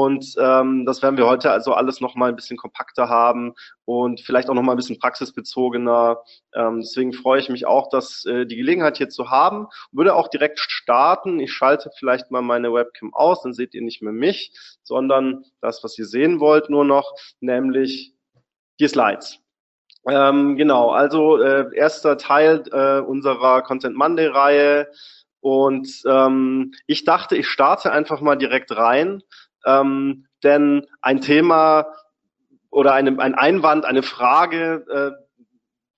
Und ähm, das werden wir heute also alles nochmal ein bisschen kompakter haben und vielleicht auch nochmal ein bisschen praxisbezogener. Ähm, deswegen freue ich mich auch, dass äh, die Gelegenheit hier zu haben. Würde auch direkt starten. Ich schalte vielleicht mal meine Webcam aus, dann seht ihr nicht mehr mich, sondern das, was ihr sehen wollt, nur noch, nämlich die Slides. Ähm, genau, also äh, erster Teil äh, unserer Content Monday Reihe. Und ähm, ich dachte, ich starte einfach mal direkt rein ähm, denn ein Thema oder eine, ein Einwand, eine Frage, äh,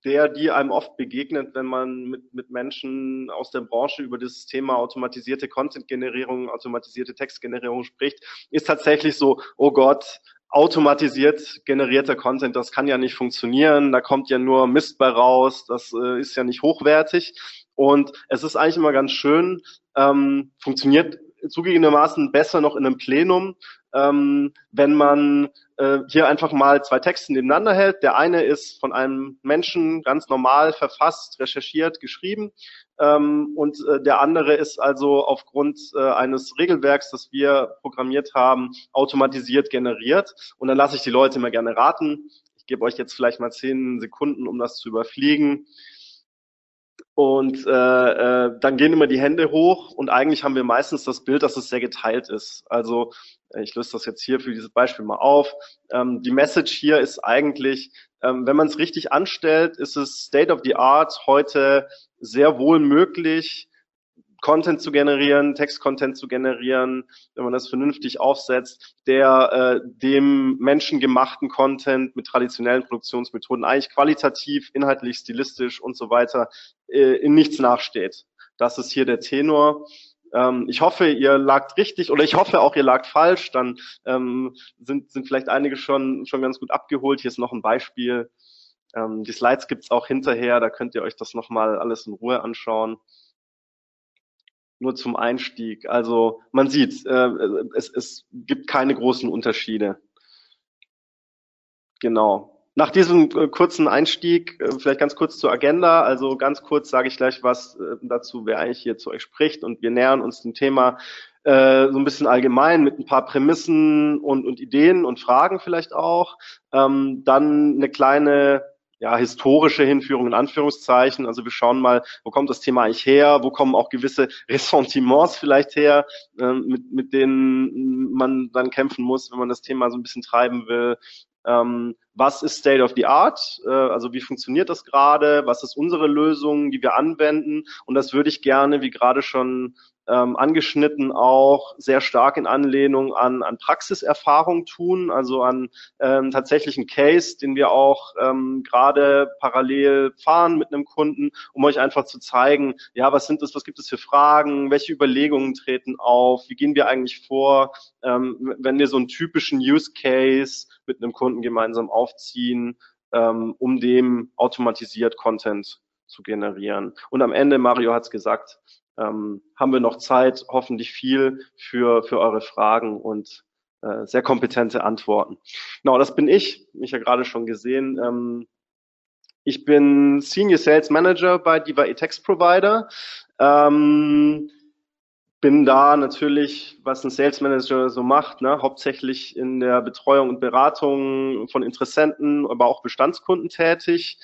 der, die einem oft begegnet, wenn man mit, mit Menschen aus der Branche über das Thema automatisierte Content-Generierung, automatisierte Textgenerierung spricht, ist tatsächlich so, oh Gott, automatisiert generierter Content, das kann ja nicht funktionieren, da kommt ja nur Mist bei raus, das äh, ist ja nicht hochwertig. Und es ist eigentlich immer ganz schön, ähm, funktioniert zugegebenermaßen besser noch in einem Plenum, ähm, wenn man äh, hier einfach mal zwei Texte nebeneinander hält. Der eine ist von einem Menschen ganz normal verfasst, recherchiert, geschrieben ähm, und äh, der andere ist also aufgrund äh, eines Regelwerks, das wir programmiert haben, automatisiert generiert. Und dann lasse ich die Leute immer gerne raten. Ich gebe euch jetzt vielleicht mal zehn Sekunden, um das zu überfliegen. Und äh, äh, dann gehen immer die Hände hoch und eigentlich haben wir meistens das Bild, dass es sehr geteilt ist. Also äh, ich löse das jetzt hier für dieses Beispiel mal auf. Ähm, die Message hier ist eigentlich, ähm, wenn man es richtig anstellt, ist es State of the Art heute sehr wohl möglich, Content zu generieren, Text-Content zu generieren, wenn man das vernünftig aufsetzt, der äh, dem menschengemachten Content mit traditionellen Produktionsmethoden eigentlich qualitativ, inhaltlich, stilistisch und so weiter äh, in nichts nachsteht. Das ist hier der Tenor. Ähm, ich hoffe, ihr lagt richtig oder ich hoffe auch, ihr lagt falsch. Dann ähm, sind, sind vielleicht einige schon, schon ganz gut abgeholt. Hier ist noch ein Beispiel. Ähm, die Slides gibt's auch hinterher, da könnt ihr euch das nochmal alles in Ruhe anschauen nur zum Einstieg. Also man sieht, äh, es, es gibt keine großen Unterschiede. Genau. Nach diesem äh, kurzen Einstieg, äh, vielleicht ganz kurz zur Agenda. Also ganz kurz sage ich gleich was äh, dazu, wer eigentlich hier zu euch spricht. Und wir nähern uns dem Thema äh, so ein bisschen allgemein mit ein paar Prämissen und, und Ideen und Fragen vielleicht auch. Ähm, dann eine kleine ja, historische Hinführung in Anführungszeichen. Also wir schauen mal, wo kommt das Thema eigentlich her, wo kommen auch gewisse Ressentiments vielleicht her, äh, mit, mit denen man dann kämpfen muss, wenn man das Thema so ein bisschen treiben will. Ähm, was ist State of the Art? Äh, also wie funktioniert das gerade? Was ist unsere Lösung, die wir anwenden? Und das würde ich gerne, wie gerade schon ähm, angeschnitten auch sehr stark in Anlehnung an, an Praxiserfahrung tun, also an ähm, tatsächlichen Case, den wir auch ähm, gerade parallel fahren mit einem Kunden, um euch einfach zu zeigen, ja, was sind das, was gibt es für Fragen, welche Überlegungen treten auf, wie gehen wir eigentlich vor, ähm, wenn wir so einen typischen Use Case mit einem Kunden gemeinsam aufziehen, ähm, um dem automatisiert Content zu generieren. Und am Ende, Mario hat es gesagt, ähm, haben wir noch Zeit, hoffentlich viel für, für eure Fragen und äh, sehr kompetente Antworten. Genau, das bin ich, mich ja gerade schon gesehen. Ähm, ich bin Senior Sales Manager bei Diva eText Provider. Ähm, bin da natürlich, was ein Sales Manager so macht, ne, hauptsächlich in der Betreuung und Beratung von Interessenten, aber auch Bestandskunden tätig.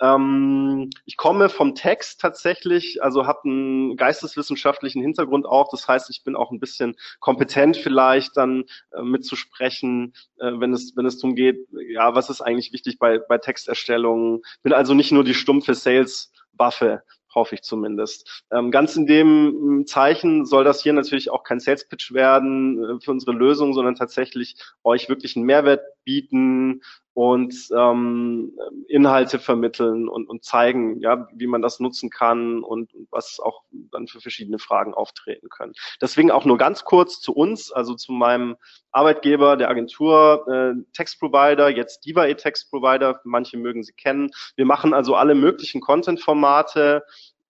Ähm, ich komme vom Text tatsächlich, also habe einen geisteswissenschaftlichen Hintergrund auch. Das heißt, ich bin auch ein bisschen kompetent vielleicht dann äh, mitzusprechen, äh, wenn es wenn es darum geht, ja, was ist eigentlich wichtig bei bei Texterstellung. Bin also nicht nur die stumpfe Sales-Waffe, hoffe ich zumindest. Ähm, ganz in dem mm, Zeichen soll das hier natürlich auch kein Sales Pitch werden äh, für unsere Lösung, sondern tatsächlich euch wirklich einen Mehrwert bieten, und ähm, Inhalte vermitteln und, und zeigen, ja, wie man das nutzen kann und, und was auch dann für verschiedene Fragen auftreten können. Deswegen auch nur ganz kurz zu uns, also zu meinem Arbeitgeber, der Agentur äh, Text Provider, jetzt Diva e Text Provider, manche mögen sie kennen. Wir machen also alle möglichen Content-Formate,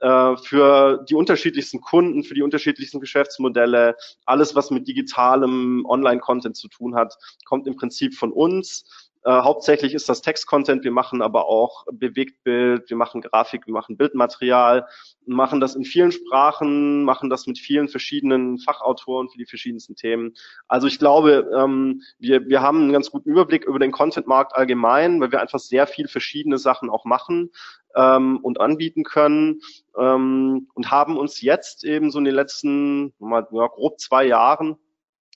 äh, für die unterschiedlichsten Kunden, für die unterschiedlichsten Geschäftsmodelle. Alles, was mit digitalem Online-Content zu tun hat, kommt im Prinzip von uns. Äh, hauptsächlich ist das Text-Content, wir machen aber auch Bewegtbild, wir machen Grafik, wir machen Bildmaterial, machen das in vielen Sprachen, machen das mit vielen verschiedenen Fachautoren für die verschiedensten Themen. Also ich glaube, ähm, wir, wir haben einen ganz guten Überblick über den Content-Markt allgemein, weil wir einfach sehr viel verschiedene Sachen auch machen ähm, und anbieten können ähm, und haben uns jetzt eben so in den letzten mal, ja, grob zwei Jahren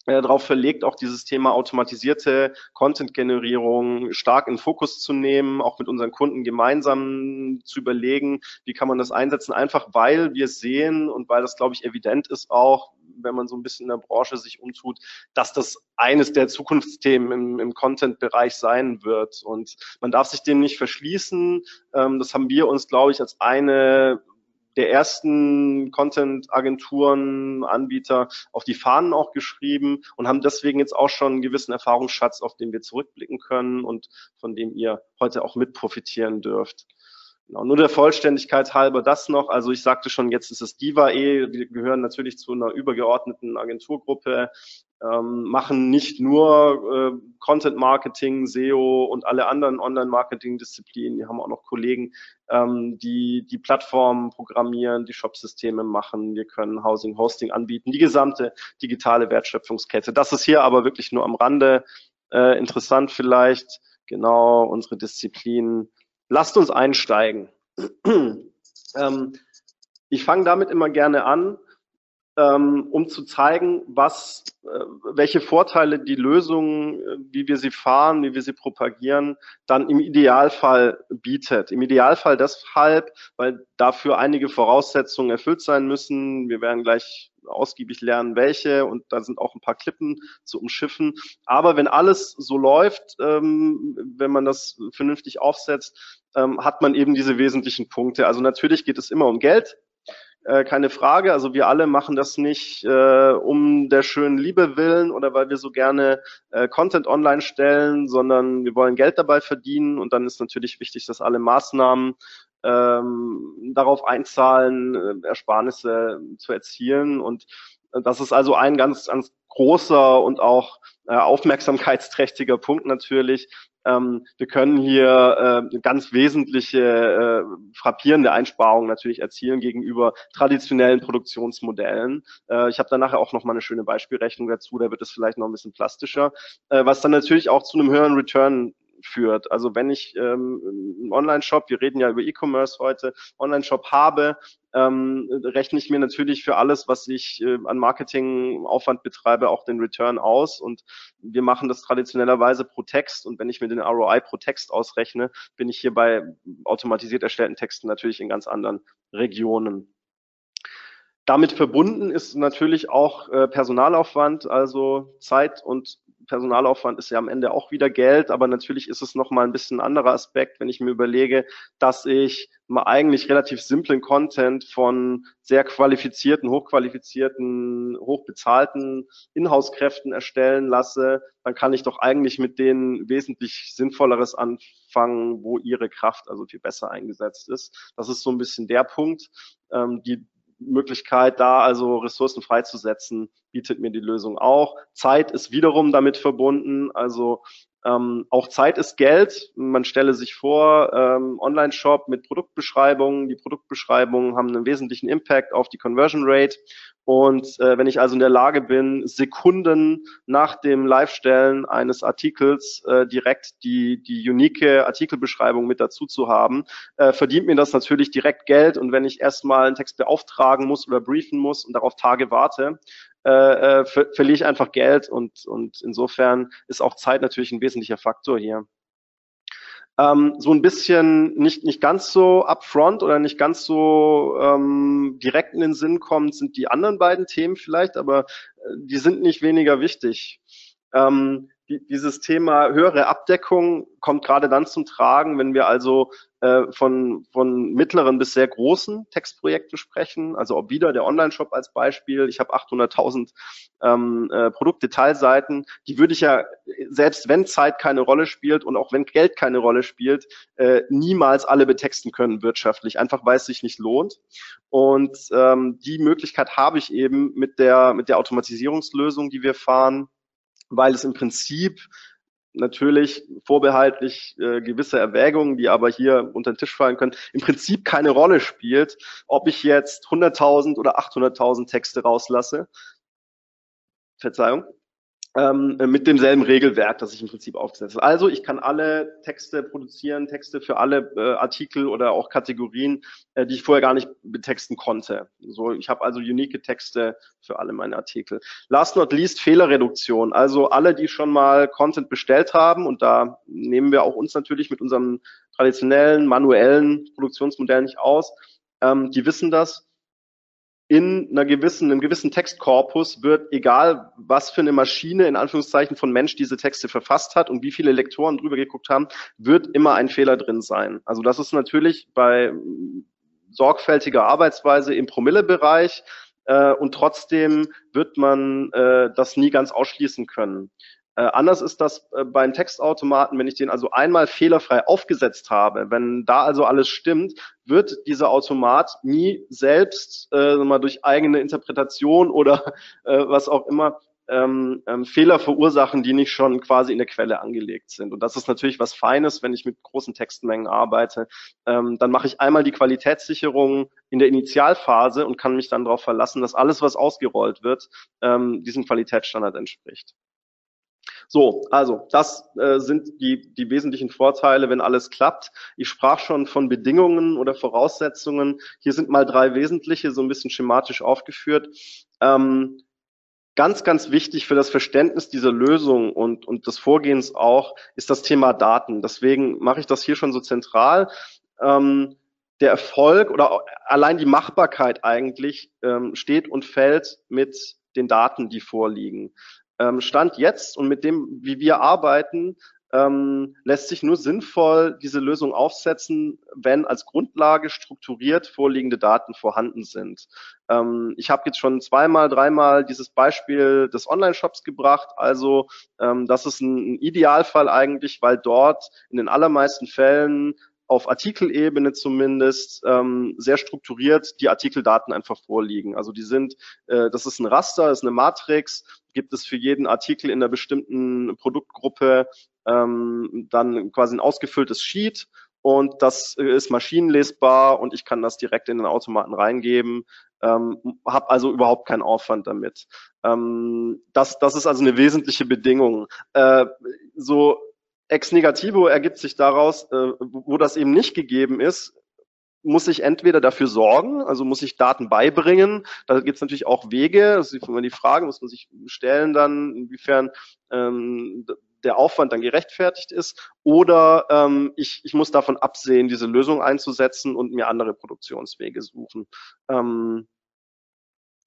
äh, darauf verlegt, auch dieses Thema automatisierte Content-Generierung stark in Fokus zu nehmen, auch mit unseren Kunden gemeinsam zu überlegen, wie kann man das einsetzen, einfach weil wir sehen und weil das, glaube ich, evident ist auch, wenn man so ein bisschen in der Branche sich umtut, dass das eines der Zukunftsthemen im, im Content-Bereich sein wird. Und man darf sich dem nicht verschließen. Ähm, das haben wir uns, glaube ich, als eine der ersten Content-Agenturen, Anbieter auf die Fahnen auch geschrieben und haben deswegen jetzt auch schon einen gewissen Erfahrungsschatz, auf den wir zurückblicken können und von dem ihr heute auch mit profitieren dürft. Genau, nur der Vollständigkeit halber das noch. Also ich sagte schon, jetzt ist es Diva-E. Wir gehören natürlich zu einer übergeordneten Agenturgruppe, ähm, machen nicht nur äh, Content Marketing, SEO und alle anderen Online-Marketing-Disziplinen. Wir haben auch noch Kollegen, ähm, die die Plattformen programmieren, die Shopsysteme machen. Wir können Housing, Hosting anbieten, die gesamte digitale Wertschöpfungskette. Das ist hier aber wirklich nur am Rande äh, interessant vielleicht. Genau, unsere Disziplinen Lasst uns einsteigen. ähm, ich fange damit immer gerne an, ähm, um zu zeigen, was, äh, welche Vorteile die Lösung, äh, wie wir sie fahren, wie wir sie propagieren, dann im Idealfall bietet. Im Idealfall deshalb, weil dafür einige Voraussetzungen erfüllt sein müssen. Wir werden gleich ausgiebig lernen, welche und da sind auch ein paar Klippen zu umschiffen. Aber wenn alles so läuft, ähm, wenn man das vernünftig aufsetzt, ähm, hat man eben diese wesentlichen Punkte. Also natürlich geht es immer um Geld, äh, keine Frage. Also wir alle machen das nicht äh, um der schönen Liebe willen oder weil wir so gerne äh, Content online stellen, sondern wir wollen Geld dabei verdienen und dann ist natürlich wichtig, dass alle Maßnahmen ähm, darauf einzahlen, äh, Ersparnisse zu erzielen. Und das ist also ein ganz, ganz großer und auch äh, aufmerksamkeitsträchtiger Punkt natürlich. Ähm, wir können hier äh, ganz wesentliche, äh, frappierende Einsparungen natürlich erzielen gegenüber traditionellen Produktionsmodellen. Äh, ich habe da nachher auch noch mal eine schöne Beispielrechnung dazu, da wird es vielleicht noch ein bisschen plastischer, äh, was dann natürlich auch zu einem höheren Return führt. Also wenn ich ähm, einen Online-Shop, wir reden ja über E-Commerce heute, Online-Shop habe, ähm, rechne ich mir natürlich für alles, was ich äh, an Marketingaufwand betreibe, auch den Return aus. Und wir machen das traditionellerweise pro Text. Und wenn ich mir den ROI pro Text ausrechne, bin ich hier bei automatisiert erstellten Texten natürlich in ganz anderen Regionen. Damit verbunden ist natürlich auch äh, Personalaufwand, also Zeit und Personalaufwand ist ja am Ende auch wieder Geld, aber natürlich ist es nochmal ein bisschen ein anderer Aspekt, wenn ich mir überlege, dass ich mal eigentlich relativ simplen Content von sehr qualifizierten, hochqualifizierten, hochbezahlten Inhouse-Kräften erstellen lasse, dann kann ich doch eigentlich mit denen wesentlich Sinnvolleres anfangen, wo ihre Kraft also viel besser eingesetzt ist. Das ist so ein bisschen der Punkt. Ähm, die Möglichkeit, da also Ressourcen freizusetzen, bietet mir die Lösung auch. Zeit ist wiederum damit verbunden. Also ähm, auch Zeit ist Geld. Man stelle sich vor, ähm, Online-Shop mit Produktbeschreibungen. Die Produktbeschreibungen haben einen wesentlichen Impact auf die Conversion Rate. Und äh, wenn ich also in der Lage bin, Sekunden nach dem Live-Stellen eines Artikels äh, direkt die, die unique Artikelbeschreibung mit dazu zu haben, äh, verdient mir das natürlich direkt Geld. Und wenn ich erstmal einen Text beauftragen muss oder briefen muss und darauf Tage warte, äh, äh, ver verliere ich einfach Geld und, und insofern ist auch Zeit natürlich ein wesentlicher Faktor hier. Ähm, so ein bisschen nicht, nicht ganz so upfront oder nicht ganz so ähm, direkt in den Sinn kommt, sind die anderen beiden Themen vielleicht, aber äh, die sind nicht weniger wichtig. Ähm, die, dieses Thema höhere Abdeckung kommt gerade dann zum Tragen, wenn wir also äh, von, von mittleren bis sehr großen Textprojekten sprechen. Also ob wieder der Online-Shop als Beispiel. Ich habe 800.000 ähm, äh, Produktdetailseiten. Die würde ich ja, selbst wenn Zeit keine Rolle spielt und auch wenn Geld keine Rolle spielt, äh, niemals alle betexten können wirtschaftlich, einfach weil es sich nicht lohnt. Und ähm, die Möglichkeit habe ich eben mit der, mit der Automatisierungslösung, die wir fahren, weil es im Prinzip natürlich vorbehaltlich äh, gewisse Erwägungen, die aber hier unter den Tisch fallen können, im Prinzip keine Rolle spielt, ob ich jetzt 100.000 oder 800.000 Texte rauslasse. Verzeihung ähm, mit demselben Regelwerk, das ich im Prinzip aufgesetzt habe. Also ich kann alle Texte produzieren, Texte für alle äh, Artikel oder auch Kategorien, äh, die ich vorher gar nicht betexten konnte. So, ich habe also unique Texte für alle meine Artikel. Last not least Fehlerreduktion. Also alle, die schon mal Content bestellt haben, und da nehmen wir auch uns natürlich mit unserem traditionellen, manuellen Produktionsmodell nicht aus, ähm, die wissen das in einer gewissen, einem gewissen Textkorpus wird, egal was für eine Maschine in Anführungszeichen von Mensch diese Texte verfasst hat und wie viele Lektoren drüber geguckt haben, wird immer ein Fehler drin sein. Also das ist natürlich bei sorgfältiger Arbeitsweise im Promillebereich äh, und trotzdem wird man äh, das nie ganz ausschließen können. Äh, anders ist das äh, beim Textautomaten, wenn ich den also einmal fehlerfrei aufgesetzt habe, wenn da also alles stimmt, wird dieser Automat nie selbst äh, mal durch eigene Interpretation oder äh, was auch immer ähm, ähm, Fehler verursachen, die nicht schon quasi in der Quelle angelegt sind. Und das ist natürlich was Feines, wenn ich mit großen Textmengen arbeite. Ähm, dann mache ich einmal die Qualitätssicherung in der Initialphase und kann mich dann darauf verlassen, dass alles, was ausgerollt wird, ähm, diesem Qualitätsstandard entspricht. So, also das äh, sind die, die wesentlichen Vorteile, wenn alles klappt. Ich sprach schon von Bedingungen oder Voraussetzungen. Hier sind mal drei wesentliche, so ein bisschen schematisch aufgeführt. Ähm, ganz, ganz wichtig für das Verständnis dieser Lösung und, und des Vorgehens auch ist das Thema Daten. Deswegen mache ich das hier schon so zentral. Ähm, der Erfolg oder allein die Machbarkeit eigentlich ähm, steht und fällt mit den Daten, die vorliegen ähm, Stand jetzt und mit dem, wie wir arbeiten, ähm, lässt sich nur sinnvoll diese Lösung aufsetzen, wenn als Grundlage strukturiert vorliegende Daten vorhanden sind. Ähm, ich habe jetzt schon zweimal, dreimal dieses Beispiel des Online-Shops gebracht. Also ähm, das ist ein, ein Idealfall eigentlich, weil dort in den allermeisten Fällen auf Artikelebene zumindest ähm, sehr strukturiert die Artikeldaten einfach vorliegen. Also die sind, äh, das ist ein Raster, ist eine Matrix, gibt es für jeden Artikel in einer bestimmten Produktgruppe ähm, dann quasi ein ausgefülltes Sheet und das ist maschinenlesbar und ich kann das direkt in den Automaten reingeben, ähm, habe also überhaupt keinen Aufwand damit. Ähm, das, das ist also eine wesentliche Bedingung. Äh, so Ex negativo ergibt sich daraus, äh, wo das eben nicht gegeben ist, muss ich entweder dafür sorgen, also muss ich Daten beibringen. Da gibt es natürlich auch Wege. Das ist immer die Frage, muss man sich stellen dann, inwiefern ähm, der Aufwand dann gerechtfertigt ist. Oder ähm, ich, ich muss davon absehen, diese Lösung einzusetzen und mir andere Produktionswege suchen. Ähm,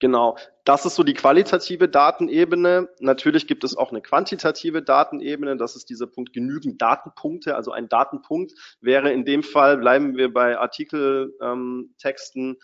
Genau, das ist so die qualitative Datenebene. Natürlich gibt es auch eine quantitative Datenebene. Das ist dieser Punkt genügend Datenpunkte. Also ein Datenpunkt wäre in dem Fall, bleiben wir bei Artikeltexten, ähm,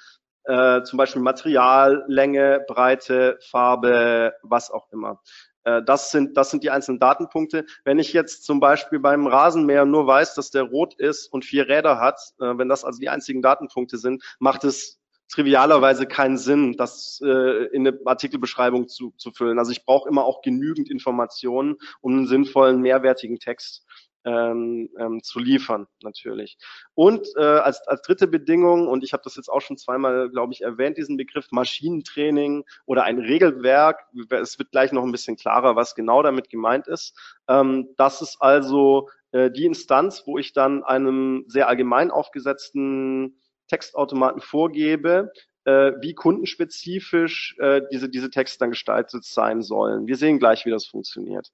äh, zum Beispiel Material, Länge, Breite, Farbe, was auch immer. Äh, das sind, das sind die einzelnen Datenpunkte. Wenn ich jetzt zum Beispiel beim Rasenmäher nur weiß, dass der rot ist und vier Räder hat, äh, wenn das also die einzigen Datenpunkte sind, macht es trivialerweise keinen Sinn, das äh, in eine Artikelbeschreibung zu, zu füllen. Also ich brauche immer auch genügend Informationen, um einen sinnvollen, mehrwertigen Text ähm, ähm, zu liefern, natürlich. Und äh, als, als dritte Bedingung, und ich habe das jetzt auch schon zweimal, glaube ich, erwähnt, diesen Begriff Maschinentraining oder ein Regelwerk. Es wird gleich noch ein bisschen klarer, was genau damit gemeint ist. Ähm, das ist also äh, die Instanz, wo ich dann einem sehr allgemein aufgesetzten Textautomaten vorgebe, äh, wie kundenspezifisch äh, diese, diese Texte dann gestaltet sein sollen. Wir sehen gleich, wie das funktioniert.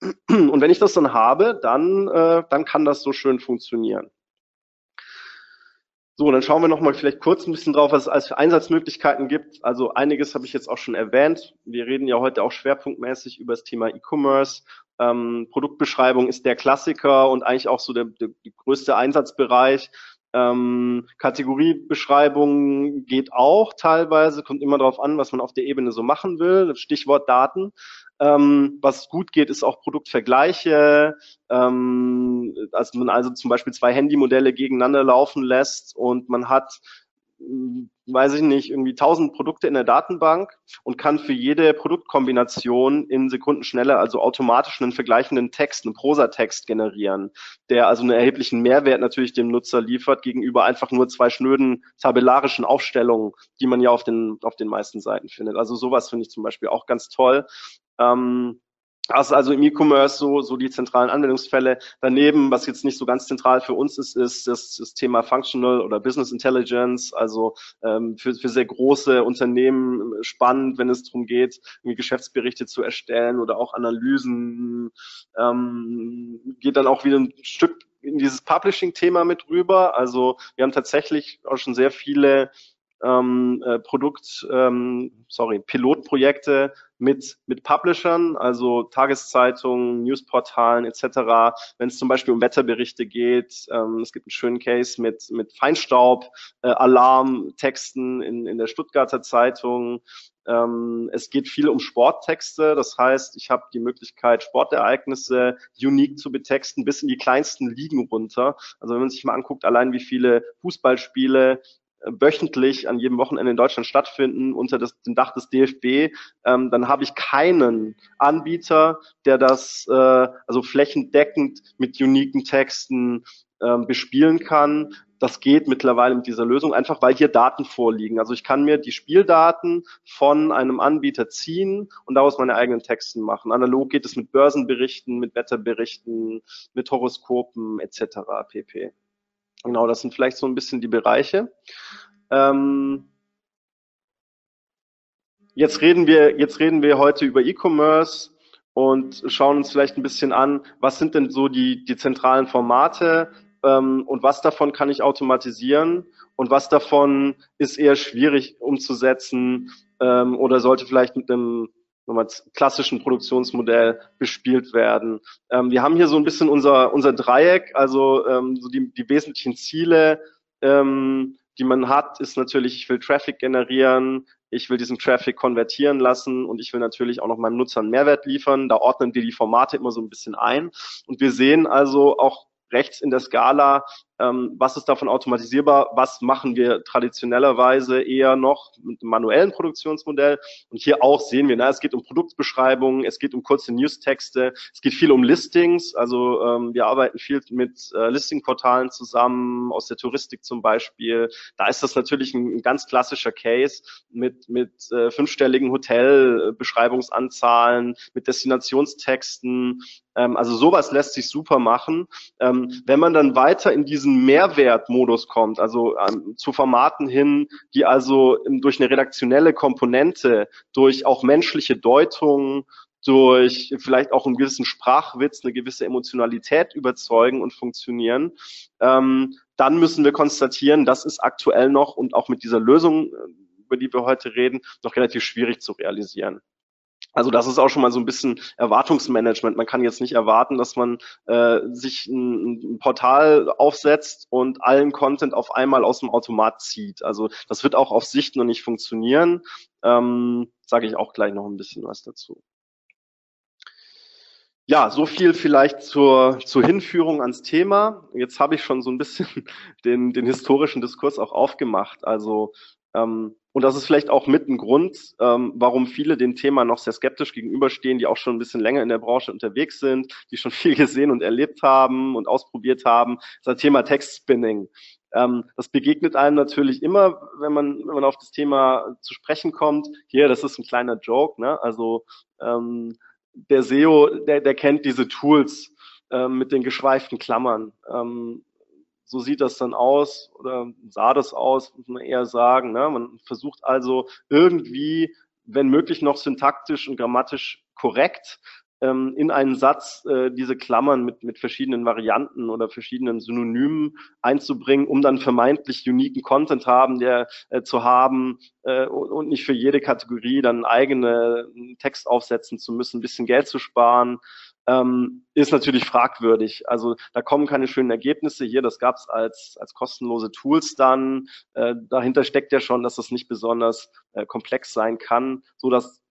Und wenn ich das dann habe, dann, äh, dann kann das so schön funktionieren. So, dann schauen wir nochmal vielleicht kurz ein bisschen drauf, was es als für Einsatzmöglichkeiten gibt. Also einiges habe ich jetzt auch schon erwähnt. Wir reden ja heute auch schwerpunktmäßig über das Thema E-Commerce Ähm, Produktbeschreibung ist der Klassiker und eigentlich auch so der, der, der größte Einsatzbereich. Ähm, Kategoriebeschreibung geht auch teilweise, kommt immer darauf an, was man auf der Ebene so machen will. Stichwort Daten. Ähm, was gut geht, ist auch Produktvergleiche, ähm, also man also zum Beispiel zwei Handymodelle gegeneinander laufen lässt und man hat weiß ich nicht, irgendwie tausend Produkte in der Datenbank und kann für jede Produktkombination in Sekunden schneller, also automatisch einen vergleichenden Text, einen Prosatext generieren, der also einen erheblichen Mehrwert natürlich dem Nutzer liefert gegenüber einfach nur zwei schnöden tabellarischen Aufstellungen, die man ja auf den, auf den meisten Seiten findet. Also sowas finde ich zum Beispiel auch ganz toll. Ähm, das ist also im E-Commerce so, so die zentralen Anwendungsfälle. Daneben, was jetzt nicht so ganz zentral für uns ist, ist das, das Thema Functional oder Business Intelligence, also ähm, für, für sehr große Unternehmen spannend, wenn es darum geht, Geschäftsberichte zu erstellen oder auch Analysen. Ähm, geht dann auch wieder ein Stück in dieses Publishing-Thema mit rüber. Also wir haben tatsächlich auch schon sehr viele ähm, äh, Produkt, ähm, sorry, Pilotprojekte mit, mit Publishern, also Tageszeitungen, Newsportalen etc. Wenn es zum Beispiel um Wetterberichte geht, ähm, es gibt einen schönen Case mit, mit Feinstaub, äh, Alarmtexten in, in der Stuttgarter Zeitung. Ähm, es geht viel um Sporttexte, das heißt, ich habe die Möglichkeit, Sportereignisse unique zu betexten, bis in die kleinsten Ligen runter. Also wenn man sich mal anguckt, allein wie viele Fußballspiele wöchentlich an jedem Wochenende in Deutschland stattfinden unter das, dem Dach des DFB, ähm, dann habe ich keinen Anbieter, der das äh, also flächendeckend mit uniken Texten ähm, bespielen kann. Das geht mittlerweile mit dieser Lösung einfach, weil hier Daten vorliegen. Also ich kann mir die Spieldaten von einem Anbieter ziehen und daraus meine eigenen Texten machen. Analog geht es mit Börsenberichten, mit Wetterberichten, mit Horoskopen etc. pp. Genau, das sind vielleicht so ein bisschen die Bereiche. Ähm, jetzt reden wir, jetzt reden wir heute über E-Commerce und schauen uns vielleicht ein bisschen an, was sind denn so die, die zentralen Formate ähm, und was davon kann ich automatisieren und was davon ist eher schwierig umzusetzen ähm, oder sollte vielleicht mit einem nochmal klassischen Produktionsmodell bespielt werden. Ähm, wir haben hier so ein bisschen unser, unser Dreieck, also ähm, so die, die wesentlichen Ziele, ähm, die man hat, ist natürlich, ich will Traffic generieren, ich will diesen Traffic konvertieren lassen und ich will natürlich auch noch meinem Nutzer einen Mehrwert liefern. Da ordnen wir die Formate immer so ein bisschen ein. Und wir sehen also auch rechts in der Skala, ähm, was ist davon automatisierbar, was machen wir traditionellerweise eher noch mit einem manuellen Produktionsmodell. Und hier auch sehen wir, na, es geht um Produktbeschreibungen, es geht um kurze Newstexte, es geht viel um Listings. Also ähm, wir arbeiten viel mit äh, Listingportalen zusammen, aus der Touristik zum Beispiel. Da ist das natürlich ein, ein ganz klassischer Case mit, mit äh, fünfstelligen Hotelbeschreibungsanzahlen, mit Destinationstexten. Ähm, also sowas lässt sich super machen. Ähm, wenn man dann weiter in diesen Mehrwertmodus kommt, also ähm, zu Formaten hin, die also durch eine redaktionelle Komponente, durch auch menschliche Deutung, durch vielleicht auch einen gewissen Sprachwitz, eine gewisse Emotionalität überzeugen und funktionieren, dann müssen wir konstatieren, das ist aktuell noch und auch mit dieser Lösung, äh, über die wir heute reden, noch relativ schwierig zu realisieren. Also das ist auch schon mal so ein bisschen Erwartungsmanagement. Man kann jetzt nicht erwarten, dass man äh, sich ein, ein, Portal aufsetzt und allen Content auf einmal aus dem Automat zieht. Also das wird auch auf Sicht noch nicht funktionieren. Ähm, Sage ich auch gleich noch ein bisschen was dazu. Ja, so viel vielleicht zur, zur Hinführung ans Thema. Jetzt habe ich schon so ein bisschen den, den historischen Diskurs auch aufgemacht. Also ähm, und das ist vielleicht auch mit ein Grund, ähm, warum viele dem Thema noch sehr skeptisch gegenüberstehen, die auch schon ein bisschen länger in der Branche unterwegs sind, die schon viel gesehen und erlebt haben und ausprobiert haben. Das Thema Text-Spinning. Ähm, das begegnet einem natürlich immer, wenn man, wenn man auf das Thema zu sprechen kommt. Hier, das ist ein kleiner Joke, ne? Also ähm, der SEO, der, der kennt diese Tools ähm, mit den geschweiften Klammern. Ähm, so sieht das dann aus oder sah das aus, muss man eher sagen. Ne? Man versucht also irgendwie, wenn möglich, noch syntaktisch und grammatisch korrekt ähm, in einen Satz äh, diese Klammern mit, mit verschiedenen Varianten oder verschiedenen Synonymen einzubringen, um dann vermeintlich uniken Content haben, der äh, zu haben äh, und, nicht für jede Kategorie dann eigene Text aufsetzen zu müssen, ein bisschen Geld zu sparen. Ähm, ist natürlich fragwürdig. Also da kommen keine schönen Ergebnisse hier. Das gab es als, als kostenlose Tools dann. Äh, dahinter steckt ja schon, dass das nicht besonders äh, komplex sein kann, so dass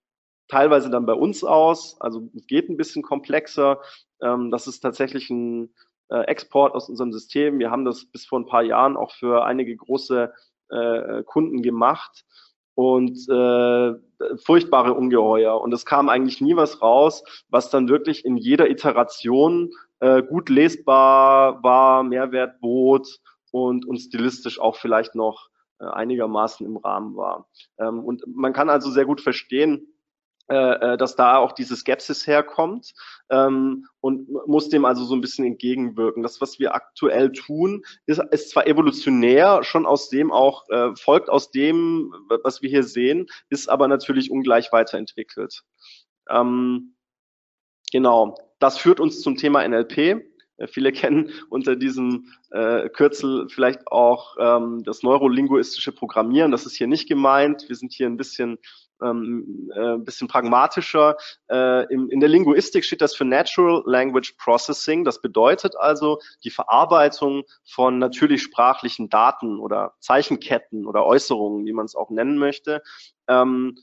teilweise dann bei uns aus, also geht ein bisschen komplexer. Ähm, das ist tatsächlich ein äh, Export aus unserem System. Wir haben das bis vor ein paar Jahren auch für einige große äh, Kunden gemacht und äh, furchtbare Ungeheuer. Und es kam eigentlich nie was raus, was dann wirklich in jeder Iteration äh, gut lesbar war, Mehrwert bot und, und stilistisch auch vielleicht noch äh, einigermaßen im Rahmen war. Ähm, und man kann also sehr gut verstehen, äh, äh, dass da auch diese Skepsis herkommt ähm, und muss dem also so ein bisschen entgegenwirken. Das, was wir aktuell tun, ist, ist zwar evolutionär schon aus dem auch, äh, folgt aus dem, was wir hier sehen, ist aber natürlich ungleich weiterentwickelt. Ähm, genau, das führt uns zum Thema NLP. Äh, viele kennen unter diesem äh, Kürzel vielleicht auch ähm, das neurolinguistische Programmieren. Das ist hier nicht gemeint. Wir sind hier ein bisschen ähm, äh, bisschen pragmatischer. Äh, im, in der Linguistik steht das für Natural Language Processing. Das bedeutet also die Verarbeitung von natürlich sprachlichen Daten oder Zeichenketten oder Äußerungen, wie man es auch nennen möchte. Ähm,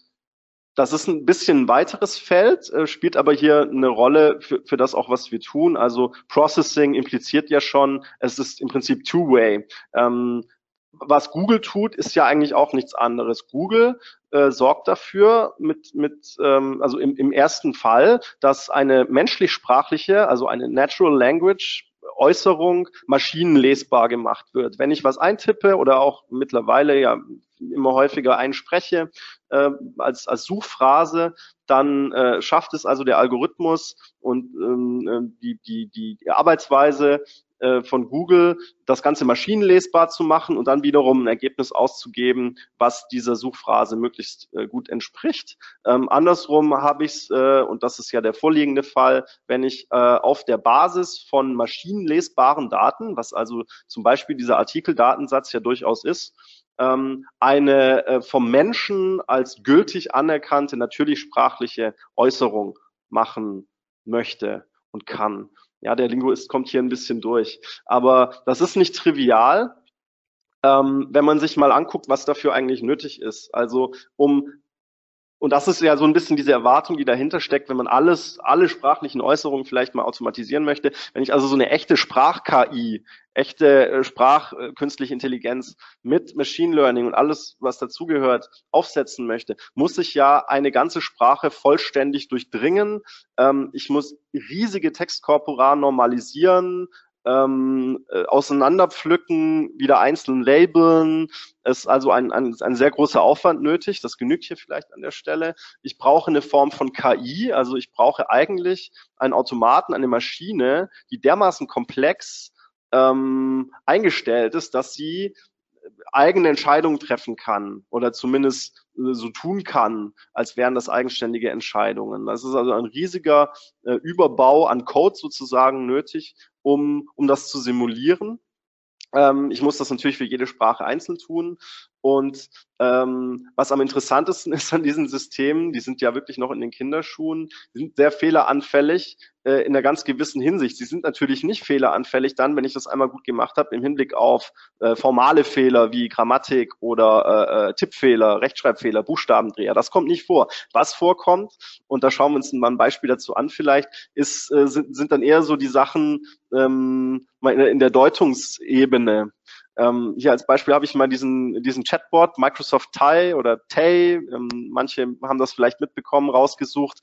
das ist ein bisschen ein weiteres Feld, äh, spielt aber hier eine Rolle für, für das auch, was wir tun. Also Processing impliziert ja schon, es ist im Prinzip Two-Way. Ähm, was Google tut, ist ja eigentlich auch nichts anderes. Google äh, sorgt dafür, mit, mit ähm, also im, im ersten Fall, dass eine menschlich-sprachliche, also eine Natural Language Äußerung maschinenlesbar gemacht wird. Wenn ich was eintippe oder auch mittlerweile ja immer häufiger einspreche äh, als, als Suchphrase, dann äh, schafft es also der Algorithmus und ähm, äh, die, die, die, die Arbeitsweise äh, von Google, das Ganze maschinenlesbar zu machen und dann wiederum ein Ergebnis auszugeben, was dieser Suchphrase möglichst äh, gut entspricht. Ähm, andersrum habe ich es, äh, und das ist ja der vorliegende Fall, wenn ich äh, auf der Basis von maschinenlesbaren Daten, was also zum Beispiel dieser Artikeldatensatz ja durchaus ist, ähm, eine vom Menschen als gültig anerkannte natürlich sprachliche Äußerung machen möchte und kann. Ja, der Linguist kommt hier ein bisschen durch. Aber das ist nicht trivial, ähm, wenn man sich mal anguckt, was dafür eigentlich nötig ist. Also um und das ist ja so ein bisschen diese Erwartung, die dahinter steckt, wenn man alles, alle sprachlichen Äußerungen vielleicht mal automatisieren möchte. Wenn ich also so eine echte Sprach-KI, echte äh, Sprach, äh, Intelligenz mit Machine Learning und alles, was dazugehört, aufsetzen möchte, muss ich ja eine ganze Sprache vollständig durchdringen. Ähm, ich muss riesige Textkorpora normalisieren, ähm, äh, auseinanderpflücken, wieder einzeln labeln. Ist also ein, ein, ein sehr großer Aufwand nötig. Das genügt hier vielleicht an der Stelle. Ich brauche eine Form von KI, also ich brauche eigentlich einen Automaten, eine Maschine, die dermaßen komplex ähm, eingestellt ist, dass sie eigene Entscheidungen treffen kann oder zumindest äh, so tun kann, als wären das eigenständige Entscheidungen. Das ist also ein riesiger äh, Überbau an Code sozusagen nötig, um, um das zu simulieren. Ähm, ich muss das natürlich für jede Sprache einzeln tun. Und ähm, was am interessantesten ist an diesen Systemen, die sind ja wirklich noch in den Kinderschuhen, sind sehr fehleranfällig äh, in einer ganz gewissen Hinsicht. Sie sind natürlich nicht fehleranfällig dann, wenn ich das einmal gut gemacht habe, im Hinblick auf äh, formale Fehler wie Grammatik oder äh, äh, Tippfehler, Rechtschreibfehler, Buchstabendreher. Das kommt nicht vor. Was vorkommt, und da schauen wir uns mal ein Beispiel dazu an vielleicht, ist, äh, sind, sind dann eher so die Sachen ähm, in der Deutungsebene. Ähm, hier als Beispiel habe ich mal diesen, diesen Chatbot, Microsoft Tai oder Tay, ähm, manche haben das vielleicht mitbekommen, rausgesucht.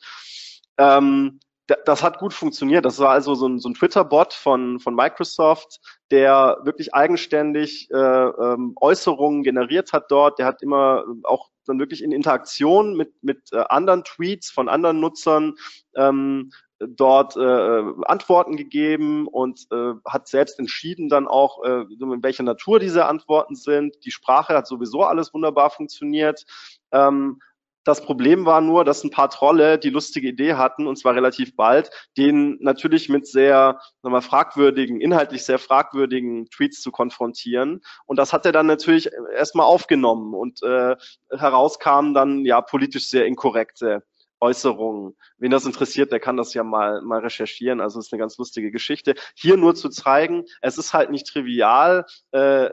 Ähm, das hat gut funktioniert. Das war also so ein, so ein Twitter-Bot von, von Microsoft, der wirklich eigenständig äh, ähm, Äußerungen generiert hat dort. Der hat immer auch dann wirklich in Interaktion mit, mit äh, anderen Tweets von anderen Nutzern ähm, dort äh, Antworten gegeben und äh, hat selbst entschieden dann auch, äh, in welcher Natur diese Antworten sind. Die Sprache hat sowieso alles wunderbar funktioniert. Ähm, das Problem war nur, dass ein paar Trolle die lustige Idee hatten, und zwar relativ bald, den natürlich mit sehr wir, fragwürdigen, inhaltlich sehr fragwürdigen Tweets zu konfrontieren. Und das hat er dann natürlich erstmal aufgenommen und äh, herauskamen dann ja politisch sehr inkorrekte Äußerungen. Wen das interessiert, der kann das ja mal, mal recherchieren. Also es ist eine ganz lustige Geschichte. Hier nur zu zeigen, es ist halt nicht trivial äh,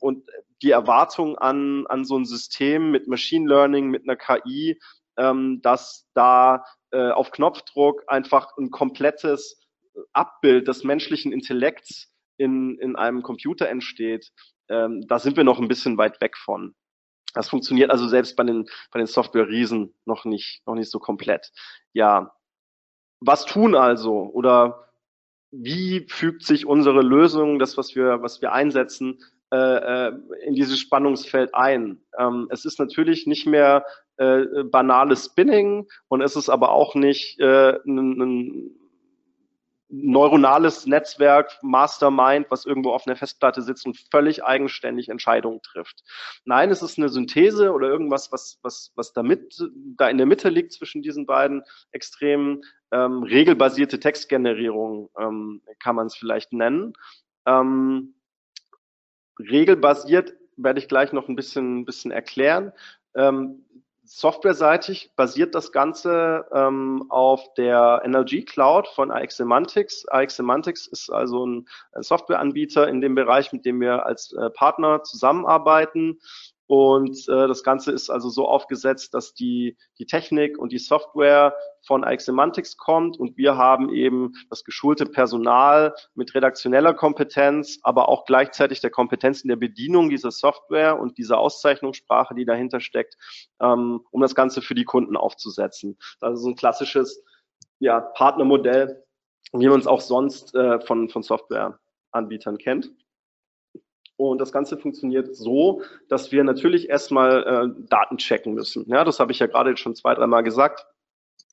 und die Erwartung an, an so ein System mit Machine Learning, mit einer KI, ähm, dass da äh, auf Knopfdruck einfach ein komplettes Abbild des menschlichen Intellekts in, in einem Computer entsteht, ähm, da sind wir noch ein bisschen weit weg von. Das funktioniert also selbst bei den, bei den Software-Riesen noch nicht, noch nicht so komplett. Ja. Was tun also? Oder wie fügt sich unsere Lösung, das, was wir, was wir einsetzen, äh, äh in dieses Spannungsfeld ein? Ähm, es ist natürlich nicht mehr äh, banales Spinning und es ist aber auch nicht äh, ein, ein neuronales Netzwerk, Mastermind, was irgendwo auf einer Festplatte sitzt und völlig eigenständig Entscheidungen trifft. Nein, es ist eine Synthese oder irgendwas, was, was, was damit, da in der Mitte liegt zwischen diesen beiden Extremen. Ähm, regelbasierte Textgenerierung ähm, kann man es vielleicht nennen. Ähm, regelbasiert werde ich gleich noch ein bisschen, bisschen erklären. Ähm, Softwareseitig basiert das Ganze ähm, auf der NLG Cloud von AX Semantics. AX Semantics ist also ein, ein Softwareanbieter in dem Bereich, mit dem wir als äh, Partner zusammenarbeiten. Und äh, das Ganze ist also so aufgesetzt, dass die, die Technik und die Software von Semantics kommt und wir haben eben das geschulte Personal mit redaktioneller Kompetenz, aber auch gleichzeitig der Kompetenz in der Bedienung dieser Software und dieser Auszeichnungssprache, die dahinter steckt, ähm, um das Ganze für die Kunden aufzusetzen. Das ist ein klassisches ja, Partnermodell, wie man es auch sonst äh, von, von Softwareanbietern kennt. Und das Ganze funktioniert so, dass wir natürlich erstmal äh, Daten checken müssen. Ja, das habe ich ja gerade schon zwei, dreimal gesagt.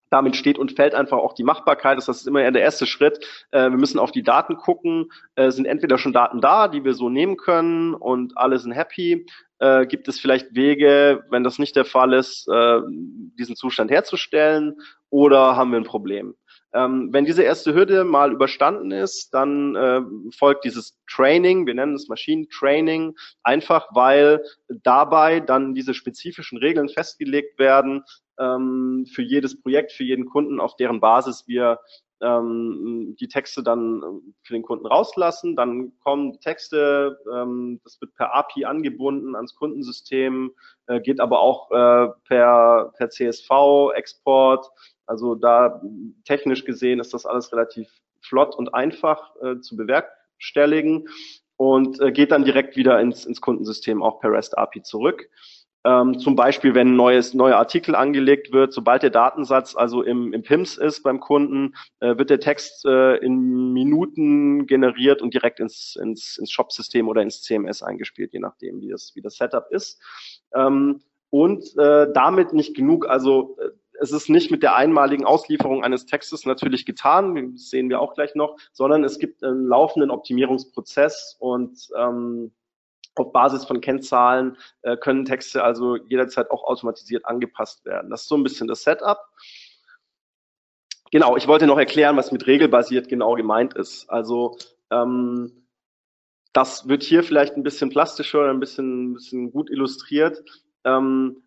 Damit steht und fällt einfach auch die Machbarkeit. Das ist immer der erste Schritt. Äh, wir müssen auf die Daten gucken. Äh, sind entweder schon Daten da, die wir so nehmen können und alle sind happy. Äh, gibt es vielleicht Wege, wenn das nicht der Fall ist, diesen Zustand herzustellen oder haben wir ein Problem? Ähm, wenn diese erste Hürde mal überstanden ist, dann äh, folgt dieses Training, wir nennen es Maschinentraining, einfach weil dabei dann diese spezifischen Regeln festgelegt werden ähm, für jedes Projekt, für jeden Kunden, auf deren Basis wir ähm, die Texte dann für den Kunden rauslassen. Dann kommen die Texte, ähm, das wird per API angebunden ans Kundensystem, äh, geht aber auch äh, per, per CSV-Export also da technisch gesehen ist das alles relativ flott und einfach äh, zu bewerkstelligen und äh, geht dann direkt wieder ins, ins Kundensystem auch per REST API zurück. Ähm, zum Beispiel, wenn ein neues, neuer Artikel angelegt wird, sobald der Datensatz also im, im PIMS ist beim Kunden, äh, wird der Text äh, in Minuten generiert und direkt ins, ins, ins Shop-System oder ins CMS eingespielt, je nachdem, wie das, wie das Setup ist. Ähm, und äh, damit nicht genug, also äh, es ist nicht mit der einmaligen Auslieferung eines Textes natürlich getan, das sehen wir auch gleich noch, sondern es gibt einen laufenden Optimierungsprozess und ähm, auf Basis von Kennzahlen äh, können Texte also jederzeit auch automatisiert angepasst werden. Das ist so ein bisschen das Setup. Genau, ich wollte noch erklären, was mit regelbasiert genau gemeint ist. Also ähm, das wird hier vielleicht ein bisschen plastischer, ein bisschen, ein bisschen gut illustriert. Ähm,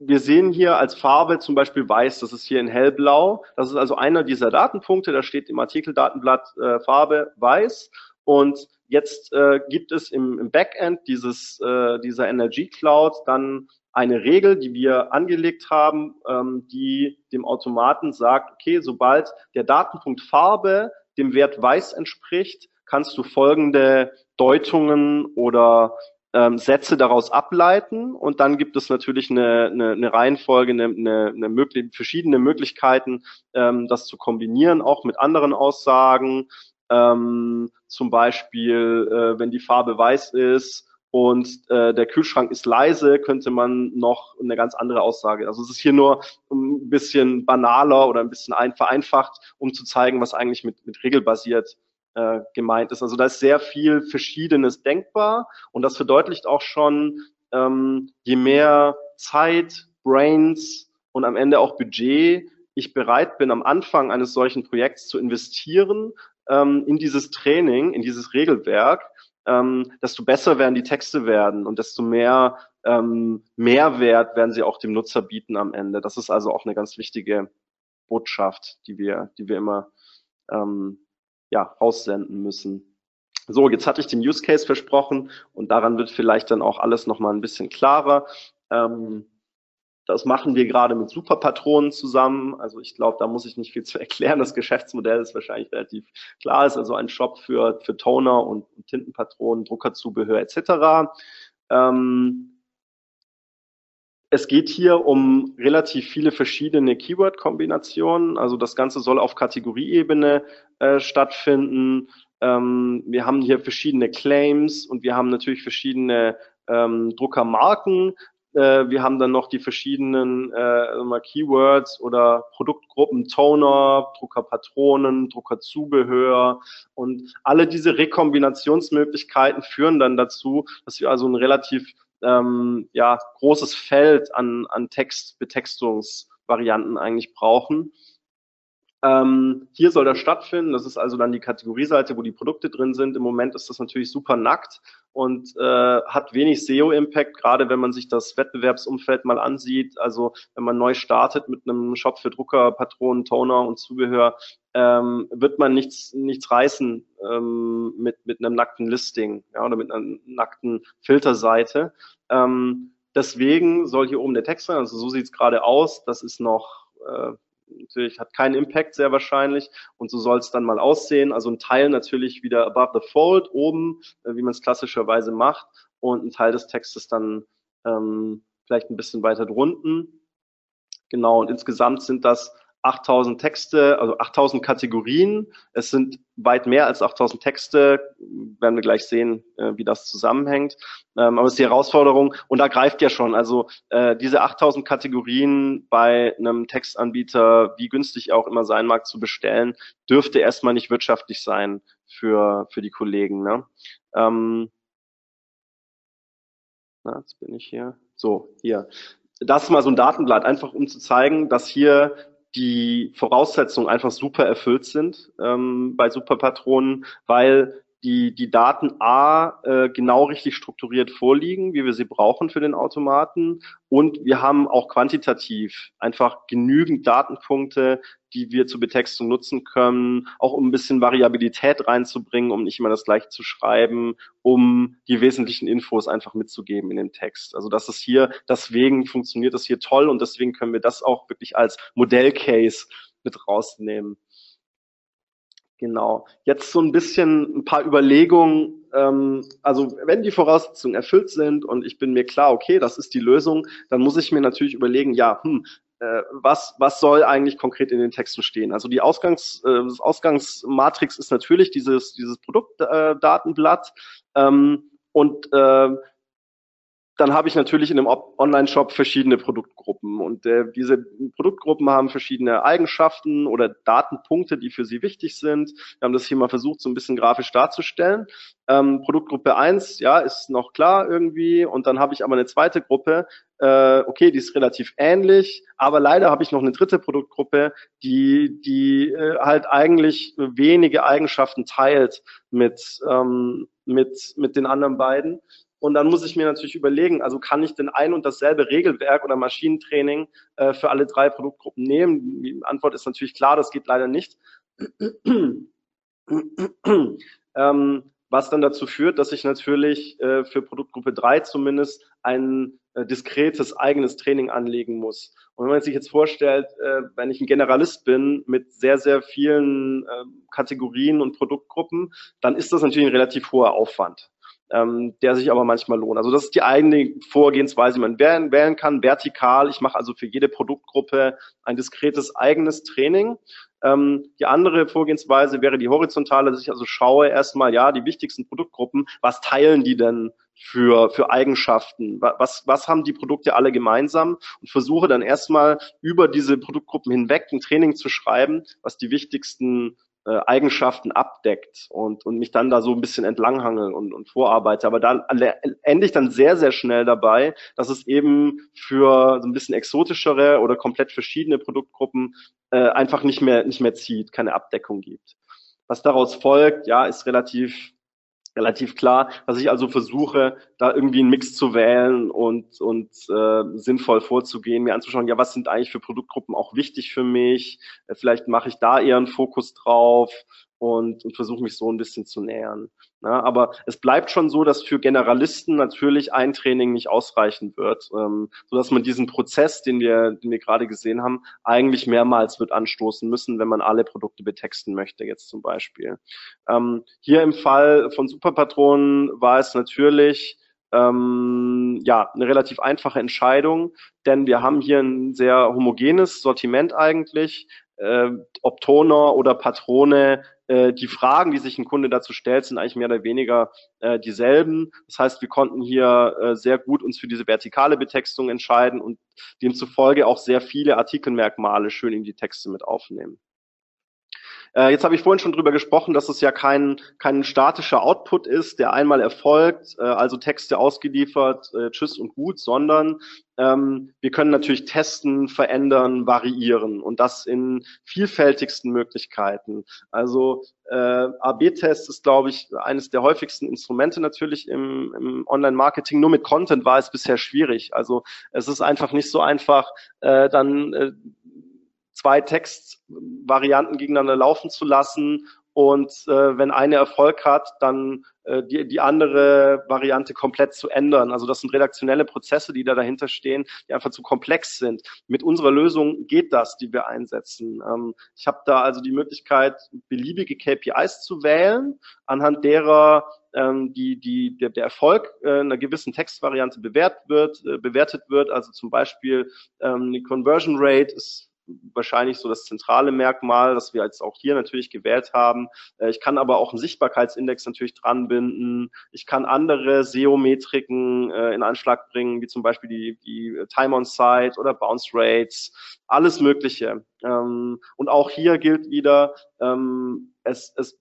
wir sehen hier als Farbe zum Beispiel weiß, das ist hier in hellblau. Das ist also einer dieser Datenpunkte, da steht im Artikeldatenblatt äh, Farbe weiß. Und jetzt äh, gibt es im, im Backend dieses, äh, dieser Energy Cloud dann eine Regel, die wir angelegt haben, ähm, die dem Automaten sagt, okay, sobald der Datenpunkt Farbe dem Wert weiß entspricht, kannst du folgende Deutungen oder ähm, Sätze daraus ableiten und dann gibt es natürlich eine, eine, eine Reihenfolge, eine, eine, eine möglich, verschiedene Möglichkeiten, ähm, das zu kombinieren, auch mit anderen Aussagen. Ähm, zum Beispiel, äh, wenn die Farbe weiß ist und äh, der Kühlschrank ist leise, könnte man noch eine ganz andere Aussage. Also es ist hier nur ein bisschen banaler oder ein bisschen ein, vereinfacht, um zu zeigen, was eigentlich mit, mit regelbasiert äh, gemeint ist. Also da ist sehr viel Verschiedenes denkbar und das verdeutlicht auch schon, ähm, je mehr Zeit, Brains und am Ende auch Budget ich bereit bin, am Anfang eines solchen Projekts zu investieren ähm, in dieses Training, in dieses Regelwerk, ähm, desto besser werden die Texte werden und desto mehr ähm, Mehrwert werden sie auch dem Nutzer bieten am Ende. Das ist also auch eine ganz wichtige Botschaft, die wir, die wir immer ähm, ja, raussenden müssen. So, jetzt hatte ich den Use Case versprochen und daran wird vielleicht dann auch alles nochmal ein bisschen klarer. Ähm, das machen wir gerade mit Superpatronen zusammen. Also ich glaube, da muss ich nicht viel zu erklären. Das Geschäftsmodell ist wahrscheinlich relativ klar. Es ist also ein Shop für, für Toner und, Tintenpatronen, Druckerzubehör etc. Ähm, es geht hier um relativ viele verschiedene Keyword-Kombinationen. Also das Ganze soll auf Kategorieebene äh, stattfinden. Ähm, wir haben hier verschiedene Claims und wir haben natürlich verschiedene ähm, Druckermarken. Äh, wir haben dann noch die verschiedenen äh, Keywords oder Produktgruppen, Toner, Druckerpatronen, Druckerzubehör und alle diese Rekombinationsmöglichkeiten führen dann dazu, dass wir also ein relativ ähm, ja, großes Feld an, an Textbetextungsvarianten eigentlich brauchen. Ähm, hier soll das stattfinden. Das ist also dann die Kategorieseite, wo die Produkte drin sind. Im Moment ist das natürlich super nackt und äh, hat wenig SEO-Impact, gerade wenn man sich das Wettbewerbsumfeld mal ansieht. Also wenn man neu startet mit einem Shop für Drucker, Patronen, Toner und Zubehör, ähm, wird man nichts, nichts reißen ähm, mit, mit einem nackten Listing ja, oder mit einer nackten Filterseite. Ähm, deswegen soll hier oben der Text sein. Also so sieht es gerade aus. Das ist noch äh, natürlich hat keinen Impact sehr wahrscheinlich und so soll es dann mal aussehen. Also ein Teil natürlich wieder above the fold oben, äh, wie man es klassischerweise macht und ein Teil des Textes dann ähm, vielleicht ein bisschen weiter drunten. Genau, und insgesamt sind das 8000 Texte, also 8000 Kategorien. Es sind weit mehr als 8000 Texte. Werden wir gleich sehen, äh, wie das zusammenhängt. Ähm, aber es ist die Herausforderung und da greift ja schon. Also äh, diese 8000 Kategorien bei einem Textanbieter, wie günstig auch immer sein mag, zu bestellen, dürfte erstmal nicht wirtschaftlich sein für, für die Kollegen. Ne? Ähm, na, jetzt bin ich hier. So, hier das ist mal so ein Datenblatt, einfach um zu zeigen, dass hier die Voraussetzungen einfach super erfüllt sind ähm, bei Superpatronen, weil die, die Daten A äh, genau richtig strukturiert vorliegen, wie wir sie brauchen für den Automaten. Und wir haben auch quantitativ einfach genügend Datenpunkte, die wir zur Betextung nutzen können, auch um ein bisschen Variabilität reinzubringen, um nicht immer das gleiche zu schreiben, um die wesentlichen Infos einfach mitzugeben in dem Text. Also das ist hier, deswegen funktioniert das hier toll und deswegen können wir das auch wirklich als Modellcase mit rausnehmen. Genau. Jetzt so ein bisschen ein paar Überlegungen. Ähm, also wenn die Voraussetzungen erfüllt sind und ich bin mir klar, okay, das ist die Lösung, dann muss ich mir natürlich überlegen, ja, hm, äh, was, was soll eigentlich konkret in den Texten stehen? Also die Ausgangs, äh, Ausgangsmatrix ist natürlich dieses, dieses Produktdatenblatt. Äh, ähm, und äh, dann habe ich natürlich in einem Online-Shop verschiedene Produktgruppen und äh, diese Produktgruppen haben verschiedene Eigenschaften oder Datenpunkte, die für sie wichtig sind. Wir haben das hier mal versucht, so ein bisschen grafisch darzustellen. Ähm, Produktgruppe eins, ja, ist noch klar irgendwie und dann habe ich aber eine zweite Gruppe, äh, okay, die ist relativ ähnlich, aber leider habe ich noch eine dritte Produktgruppe, die, die äh, halt eigentlich wenige Eigenschaften teilt mit, ähm, mit, mit den anderen beiden. Und dann muss ich mir natürlich überlegen, also kann ich denn ein und dasselbe Regelwerk oder Maschinentraining äh, für alle drei Produktgruppen nehmen? Die Antwort ist natürlich klar, das geht leider nicht. ähm, was dann dazu führt, dass ich natürlich äh, für Produktgruppe 3 zumindest ein äh, diskretes eigenes Training anlegen muss. Und wenn man sich jetzt vorstellt, äh, wenn ich ein Generalist bin mit sehr, sehr vielen äh, Kategorien und Produktgruppen, dann ist das natürlich ein relativ hoher Aufwand ähm, der sich aber manchmal lohnt. Also das ist die eigene Vorgehensweise, die man wählen, wählen kann, vertikal. Ich mache also für jede Produktgruppe ein diskretes eigenes Training. Ähm, die andere Vorgehensweise wäre die horizontale, dass ich also schaue erstmal, ja, die wichtigsten Produktgruppen, was teilen die denn für, für Eigenschaften? Was, was haben die Produkte alle gemeinsam? Und versuche dann erstmal über diese Produktgruppen hinweg ein Training zu schreiben, was die wichtigsten äh, Eigenschaften abdeckt und, und mich dann da so ein bisschen entlanghangel und, und vorarbeite. Aber dann ende ich dann sehr, sehr schnell dabei, dass es eben für so ein bisschen exotischere oder komplett verschiedene Produktgruppen äh, einfach nicht mehr, nicht mehr zieht, keine Abdeckung gibt. Was daraus folgt, ja, ist relativ relativ klar, dass ich also versuche, da irgendwie einen Mix zu wählen und, und äh, sinnvoll vorzugehen, mir anzuschauen, ja, was sind eigentlich für Produktgruppen auch wichtig für mich? Äh, vielleicht mache ich da eher einen Fokus drauf und, und versuche mich so ein bisschen zu nähern. Ja, aber es bleibt schon so, dass für Generalisten natürlich ein Training nicht ausreichen wird, ähm, so dass man diesen Prozess, den wir, den wir gerade gesehen haben, eigentlich mehrmals wird anstoßen müssen, wenn man alle Produkte betexten möchte, jetzt zum Beispiel. Ähm, hier im Fall von Superpatronen war es natürlich ähm, ja, eine relativ einfache Entscheidung, denn wir haben hier ein sehr homogenes Sortiment eigentlich. Äh, ob Toner oder Patrone äh, die Fragen, die sich ein Kunde dazu stellt, sind eigentlich mehr oder weniger äh, dieselben. Das heißt, wir konnten hier äh, sehr gut uns für diese vertikale Betextung entscheiden und demzufolge auch sehr viele Artikelmerkmale schön in die Texte mit aufnehmen. Äh, jetzt habe ich vorhin schon drüber gesprochen, dass es ja kein, kein statischer Output ist, der einmal erfolgt, äh, also Texte ausgeliefert, äh, tschüss und gut, sondern ähm, wir können natürlich testen, verändern, variieren und das in vielfältigsten Möglichkeiten. Also äh, AB-Test ist, glaube ich, eines der häufigsten Instrumente natürlich im, im Online-Marketing. Nur mit Content war es bisher schwierig. Also es ist einfach nicht so einfach, äh, dann äh, zwei Textvarianten gegeneinander laufen zu lassen und äh, wenn eine Erfolg hat, dann äh, die, die andere Variante komplett zu ändern. Also das sind redaktionelle Prozesse, die da dahinter stehen, die einfach zu komplex sind. Mit unserer Lösung geht das, die wir einsetzen. Ähm, ich habe da also die Möglichkeit, beliebige KPIs zu wählen, anhand derer ähm, die, die, der, der Erfolg äh, einer gewissen Textvariante bewährt wird, äh, bewertet wird. Also zum Beispiel ähm, die Conversion Rate ist wahrscheinlich so das zentrale Merkmal, das wir jetzt auch hier natürlich gewählt haben. Äh, ich kann aber auch einen Sichtbarkeitsindex natürlich dran binden. Ich kann andere SEO-Metriken äh, in Anschlag bringen, wie zum Beispiel die, die Time on Site oder Bounce Rates, alles Mögliche. Ähm, und auch hier gilt wieder, ähm, es, es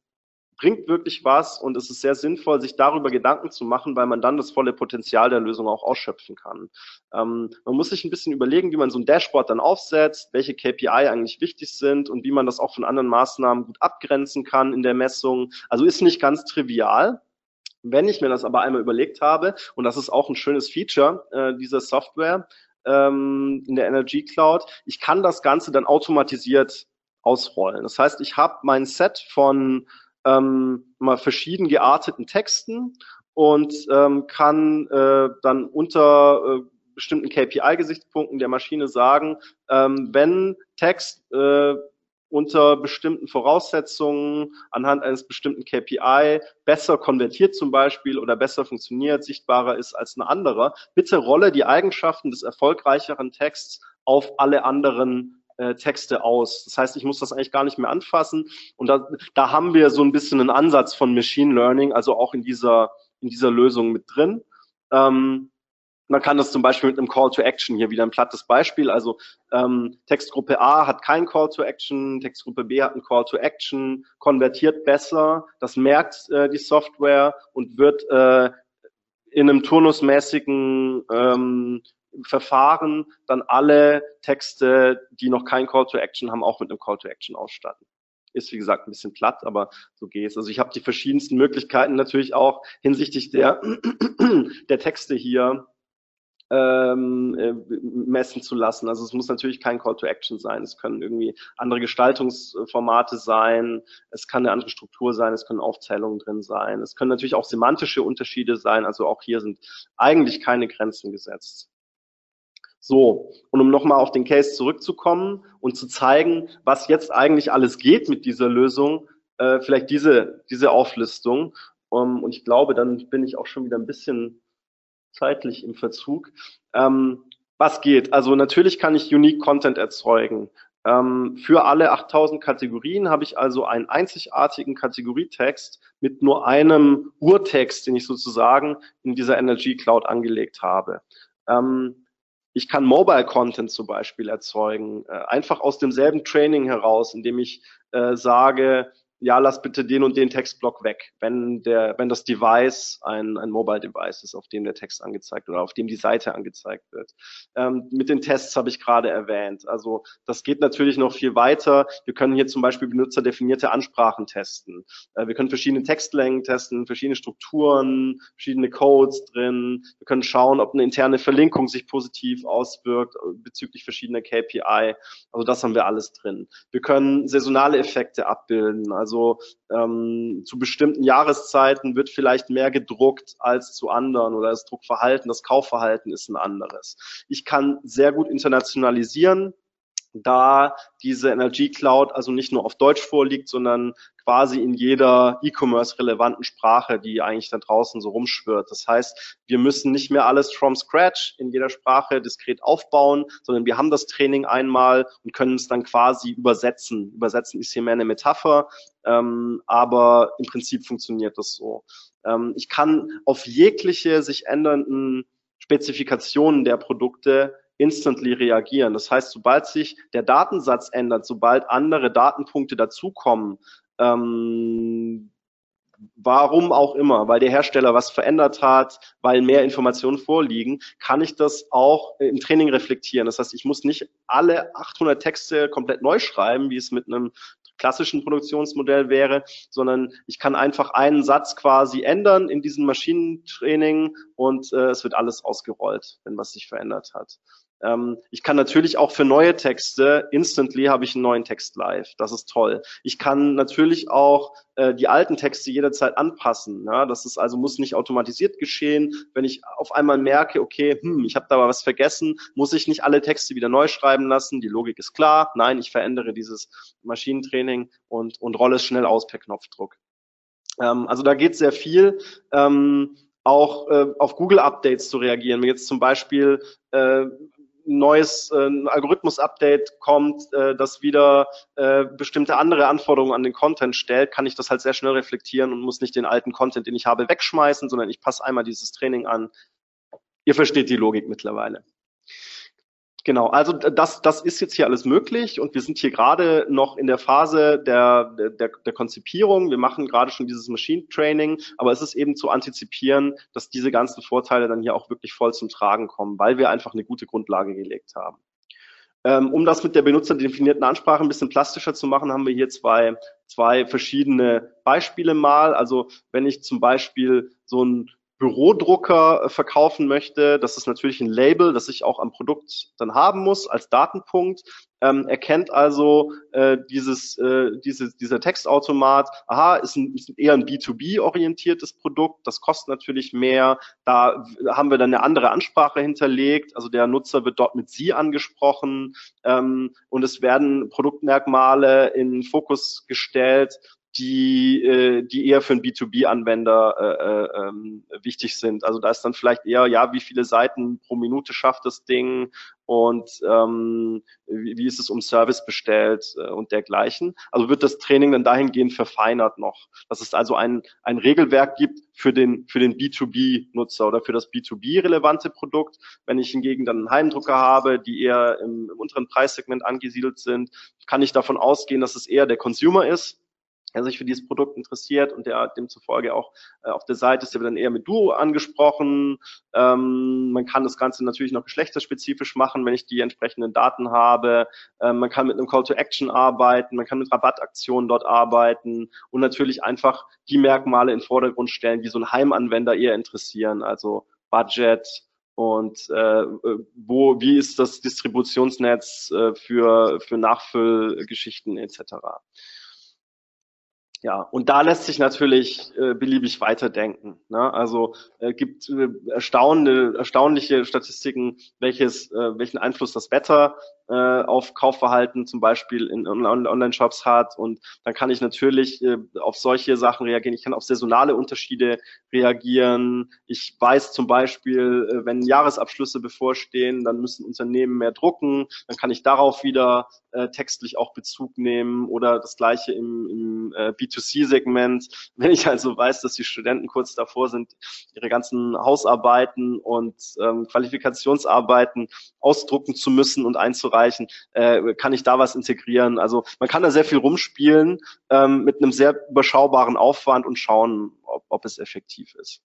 bringt wirklich was und es ist sehr sinnvoll, sich darüber Gedanken zu machen, weil man dann das volle Potenzial der Lösung auch ausschöpfen kann. Ähm, man muss sich ein bisschen überlegen, wie man so ein Dashboard dann aufsetzt, welche KPI eigentlich wichtig sind und wie man das auch von anderen Maßnahmen gut abgrenzen kann in der Messung. Also ist nicht ganz trivial. Wenn ich mir das aber einmal überlegt habe, und das ist auch ein schönes Feature äh, dieser Software ähm, in der Energy Cloud, ich kann das Ganze dann automatisiert ausrollen. Das heißt, ich habe mein Set von ähm, mal verschieden gearteten Texten und ähm, kann äh, dann unter äh, bestimmten KPI-Gesichtspunkten der Maschine sagen, ähm, wenn Text äh, unter bestimmten Voraussetzungen anhand eines bestimmten KPI besser konvertiert zum Beispiel oder besser funktioniert, sichtbarer ist als ein anderer, bitte rolle die Eigenschaften des erfolgreicheren Texts auf alle anderen äh, Texte aus. Das heißt, ich muss das eigentlich gar nicht mehr anfassen. Und da, da haben wir so ein bisschen einen Ansatz von Machine Learning, also auch in dieser, in dieser Lösung mit drin. Ähm, man kann das zum Beispiel mit einem Call to Action, hier wieder ein plattes Beispiel, also ähm, Textgruppe A hat kein Call to Action, Textgruppe B hat ein Call to Action, konvertiert besser, das merkt äh, die Software und wird äh, in einem turnusmäßigen ähm, Verfahren dann alle Texte, die noch kein Call to Action haben, auch mit einem Call to Action ausstatten. Ist wie gesagt ein bisschen platt, aber so geht's. Also ich habe die verschiedensten Möglichkeiten natürlich auch hinsichtlich der, der Texte hier ähm, äh, messen zu lassen. Also es muss natürlich kein Call to Action sein. Es können irgendwie andere Gestaltungsformate sein. Es kann eine andere Struktur sein. Es können Aufzählungen drin sein. Es können natürlich auch semantische Unterschiede sein. Also auch hier sind eigentlich keine Grenzen gesetzt. So, und um nochmal auf den Case zurückzukommen und zu zeigen, was jetzt eigentlich alles geht mit dieser Lösung, äh, vielleicht diese, diese Auflistung. Um, und ich glaube, dann bin ich auch schon wieder ein bisschen zeitlich im Verzug. Ähm, was geht? Also natürlich kann ich Unique Content erzeugen. Ähm, für alle 8000 Kategorien habe ich also einen einzigartigen Kategorietext mit nur einem Urtext, den ich sozusagen in dieser Energy Cloud angelegt habe. Ähm, ich kann Mobile Content zum Beispiel erzeugen, äh, einfach aus demselben Training heraus, indem ich äh, sage, ja, lass bitte den und den Textblock weg, wenn der, wenn das Device ein, ein Mobile Device ist, auf dem der Text angezeigt oder auf dem die Seite angezeigt wird. Ähm, mit den Tests habe ich gerade erwähnt. Also das geht natürlich noch viel weiter. Wir können hier zum Beispiel benutzerdefinierte Ansprachen testen. Äh, wir können verschiedene Textlängen testen, verschiedene Strukturen, verschiedene Codes drin. Wir können schauen, ob eine interne Verlinkung sich positiv auswirkt äh, bezüglich verschiedener KPI. Also das haben wir alles drin. Wir können saisonale Effekte abbilden. Also also ähm, zu bestimmten Jahreszeiten wird vielleicht mehr gedruckt als zu anderen oder das Druckverhalten, das Kaufverhalten ist ein anderes. Ich kann sehr gut internationalisieren da diese Energy Cloud also nicht nur auf Deutsch vorliegt, sondern quasi in jeder E-Commerce-relevanten Sprache, die eigentlich da draußen so rumschwirrt. Das heißt, wir müssen nicht mehr alles from scratch in jeder Sprache diskret aufbauen, sondern wir haben das Training einmal und können es dann quasi übersetzen. Übersetzen ist hier mehr eine Metapher, ähm, aber im Prinzip funktioniert das so. Ähm, ich kann auf jegliche sich ändernden Spezifikationen der Produkte instantly reagieren. Das heißt, sobald sich der Datensatz ändert, sobald andere Datenpunkte dazukommen, ähm, warum auch immer, weil der Hersteller was verändert hat, weil mehr Informationen vorliegen, kann ich das auch im Training reflektieren. Das heißt, ich muss nicht alle 800 Texte komplett neu schreiben, wie es mit einem klassischen Produktionsmodell wäre, sondern ich kann einfach einen Satz quasi ändern in diesem Maschinentraining und äh, es wird alles ausgerollt, wenn was sich verändert hat. Ähm, ich kann natürlich auch für neue Texte, instantly habe ich einen neuen Text live. Das ist toll. Ich kann natürlich auch äh, die alten Texte jederzeit anpassen. Ja? Das ist also muss nicht automatisiert geschehen. Wenn ich auf einmal merke, okay, hm, ich habe da was vergessen, muss ich nicht alle Texte wieder neu schreiben lassen. Die Logik ist klar. Nein, ich verändere dieses Maschinentraining und, und rolle es schnell aus per Knopfdruck. Ähm, also da geht sehr viel. Ähm, auch äh, auf Google-Updates zu reagieren. Wenn jetzt zum Beispiel äh, neues äh, Algorithmus-Update kommt, äh, das wieder äh, bestimmte andere Anforderungen an den Content stellt, kann ich das halt sehr schnell reflektieren und muss nicht den alten Content, den ich habe, wegschmeißen, sondern ich passe einmal dieses Training an. Ihr versteht die Logik mittlerweile. Genau, also das, das ist jetzt hier alles möglich und wir sind hier gerade noch in der Phase der, der, der Konzipierung. Wir machen gerade schon dieses Machine Training, aber es ist eben zu antizipieren, dass diese ganzen Vorteile dann hier auch wirklich voll zum Tragen kommen, weil wir einfach eine gute Grundlage gelegt haben. Ähm, um das mit der benutzerdefinierten Ansprache ein bisschen plastischer zu machen, haben wir hier zwei, zwei verschiedene Beispiele mal. Also wenn ich zum Beispiel so ein Bürodrucker äh, verkaufen möchte, das ist natürlich ein Label, das ich auch am Produkt dann haben muss als Datenpunkt. Ähm, erkennt also äh, dieses, äh, diese, dieser Textautomat, aha, ist, ein, ist eher ein B2B-orientiertes Produkt, das kostet natürlich mehr. Da haben wir dann eine andere Ansprache hinterlegt, also der Nutzer wird dort mit Sie angesprochen. Ähm, und es werden Produktmerkmale in Fokus gestellt, die, äh, die eher für einen B2B-Anwender äh, äh, ähm, wichtig sind. Also da ist dann vielleicht eher, ja, wie viele Seiten pro Minute schafft das Ding und ähm, wie, ist es um Service bestellt äh, und dergleichen. Also wird das Training dann dahingehend verfeinert noch, dass es also ein, ein Regelwerk gibt für den, für den B2B-Nutzer oder für das B2B-relevante Produkt. Wenn ich hingegen dann einen Heimdrucker habe, die eher im, im unteren Preissegment angesiedelt sind, kann ich davon ausgehen, dass es eher der Consumer ist, der sich für dieses Produkt interessiert und der demzufolge auch äh, auf der Seite ist, der wird dann eher mit Duo angesprochen. Ähm, man kann das Ganze natürlich noch geschlechterspezifisch machen, wenn ich die entsprechenden Daten habe. Ähm, man kann mit einem Call to Action arbeiten, man kann mit Rabattaktionen dort arbeiten und natürlich einfach die Merkmale in den Vordergrund stellen, die so ein Heimanwender eher interessieren, also Budget, und äh, wo, wie ist das Distributionsnetz äh, für, für Nachfüllgeschichten etc. Ja, und da lässt sich natürlich äh, beliebig weiterdenken. Ne? Also äh, gibt äh, erstaunliche, erstaunliche Statistiken, welches, äh, welchen Einfluss das Wetter äh, auf Kaufverhalten zum Beispiel in Online-Shops hat. Und dann kann ich natürlich äh, auf solche Sachen reagieren. Ich kann auf saisonale Unterschiede reagieren. Ich weiß zum Beispiel, äh, wenn Jahresabschlüsse bevorstehen, dann müssen Unternehmen mehr drucken. Dann kann ich darauf wieder äh, textlich auch Bezug nehmen oder das gleiche im, im äh, B2C-Segment. Wenn ich also weiß, dass die Studenten kurz davor sind, ihre ganzen Hausarbeiten und ähm, Qualifikationsarbeiten ausdrucken zu müssen und einzureichen, äh, kann ich da was integrieren. Also man kann da sehr viel rumspielen ähm, mit einem sehr überschaubaren Aufwand und schauen, ob, ob es effektiv ist.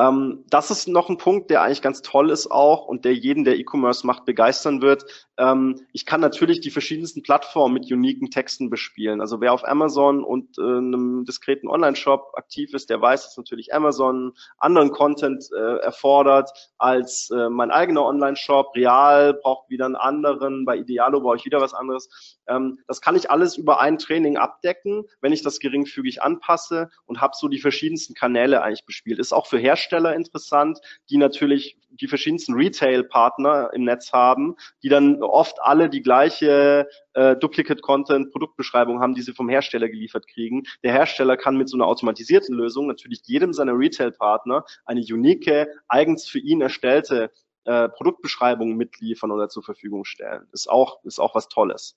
Ähm, das ist noch ein Punkt, der eigentlich ganz toll ist auch und der jeden, der E-Commerce macht, begeistern wird. Ähm, ich kann natürlich die verschiedensten Plattformen mit uniken Texten bespielen. Also wer auf Amazon und äh, einem diskreten Online-Shop aktiv ist, der weiß, dass natürlich Amazon anderen Content äh, erfordert als äh, mein eigener Online-Shop. Real braucht wieder einen anderen, bei Idealo brauche ich wieder was anderes. Ähm, das kann ich alles über ein Training abdecken, wenn ich das geringfügig anpasse und habe so die verschiedensten Kanäle eigentlich bespielt. Ist auch für Hersteller Hersteller interessant, die natürlich die verschiedensten Retail-Partner im Netz haben, die dann oft alle die gleiche äh, Duplicate-Content, Produktbeschreibung haben, die sie vom Hersteller geliefert kriegen. Der Hersteller kann mit so einer automatisierten Lösung natürlich jedem seiner Retail-Partner eine unique, eigens für ihn erstellte äh, Produktbeschreibung mitliefern oder zur Verfügung stellen. Ist auch, ist auch was Tolles.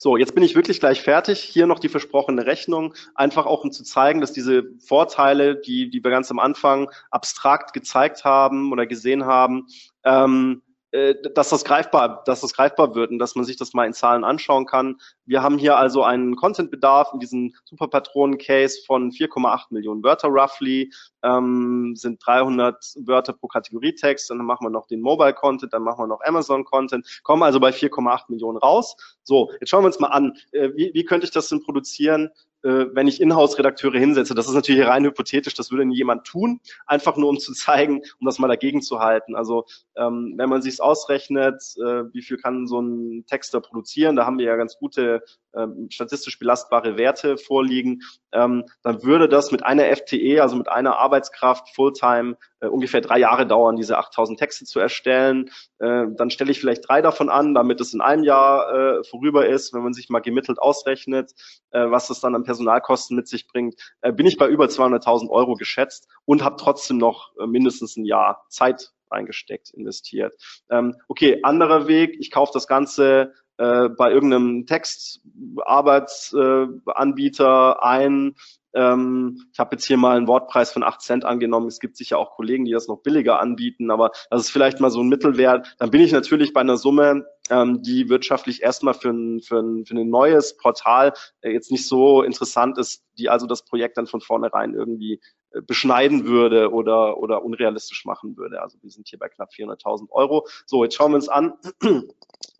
So, jetzt bin ich wirklich gleich fertig. Hier noch die versprochene Rechnung, einfach auch um zu zeigen, dass diese Vorteile, die, die wir ganz am Anfang abstrakt gezeigt haben oder gesehen haben, ähm, äh, dass das greifbar, dass das greifbar wird und dass man sich das mal in Zahlen anschauen kann. Wir haben hier also einen Contentbedarf in diesem Superpatronen-Case von 4,8 Millionen Wörter roughly, ähm, sind 300 Wörter pro Kategorietext, dann machen wir noch den Mobile-Content, dann machen wir noch Amazon-Content, kommen also bei 4,8 Millionen raus. So, jetzt schauen wir uns mal an, äh, wie, wie könnte ich das denn produzieren? Äh, wenn ich Inhouse-Redakteure hinsetze. Das ist natürlich rein hypothetisch, das würde nie jemand tun, einfach nur um zu zeigen, um das mal dagegen zu halten. Also ähm, wenn man sich ausrechnet, äh, wie viel kann so ein Texter produzieren, da haben wir ja ganz gute ähm, statistisch belastbare Werte vorliegen, ähm, dann würde das mit einer FTE, also mit einer Arbeitskraft Fulltime, äh, ungefähr drei Jahre dauern, diese 8000 Texte zu erstellen. Äh, dann stelle ich vielleicht drei davon an, damit es in einem Jahr äh, vorüber ist. Wenn man sich mal gemittelt ausrechnet, äh, was das dann an Personalkosten mit sich bringt, äh, bin ich bei über 200.000 Euro geschätzt und habe trotzdem noch äh, mindestens ein Jahr Zeit eingesteckt, investiert. Ähm, okay, anderer Weg, ich kaufe das Ganze äh, bei irgendeinem Textarbeitsanbieter ein. Ähm, ich habe jetzt hier mal einen Wortpreis von 8 Cent angenommen. Es gibt sicher auch Kollegen, die das noch billiger anbieten, aber das ist vielleicht mal so ein Mittelwert. Dann bin ich natürlich bei einer Summe, ähm, die wirtschaftlich erstmal für ein, für, ein, für ein neues Portal äh, jetzt nicht so interessant ist, die also das Projekt dann von vornherein irgendwie beschneiden würde oder, oder unrealistisch machen würde. Also wir sind hier bei knapp 400.000 Euro. So, jetzt schauen wir uns an,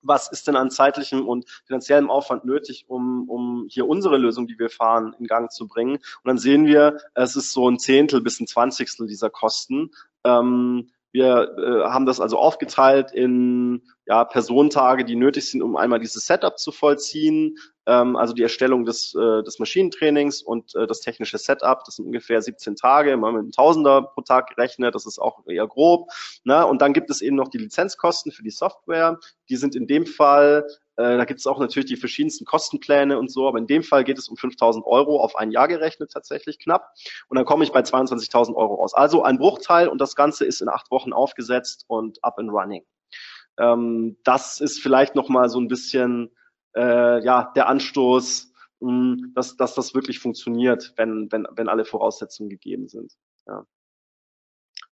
was ist denn an zeitlichem und finanziellem Aufwand nötig, um, um hier unsere Lösung, die wir fahren, in Gang zu bringen. Und dann sehen wir, es ist so ein Zehntel bis ein Zwanzigstel dieser Kosten. Ähm, wir äh, haben das also aufgeteilt in ja, Personentage, die nötig sind, um einmal dieses Setup zu vollziehen, ähm, also die Erstellung des, äh, des Maschinentrainings und äh, das technische Setup. Das sind ungefähr 17 Tage, mal mit einem Tausender pro Tag gerechnet, das ist auch eher grob. Ne? Und dann gibt es eben noch die Lizenzkosten für die Software. Die sind in dem Fall äh, da gibt es auch natürlich die verschiedensten Kostenpläne und so, aber in dem Fall geht es um 5.000 Euro auf ein Jahr gerechnet tatsächlich knapp. Und dann komme ich bei 22.000 Euro raus. Also ein Bruchteil und das Ganze ist in acht Wochen aufgesetzt und up and running. Ähm, das ist vielleicht nochmal so ein bisschen äh, ja der Anstoß, mh, hm, dass, dass das wirklich funktioniert, wenn, wenn, wenn alle Voraussetzungen gegeben sind. Ja.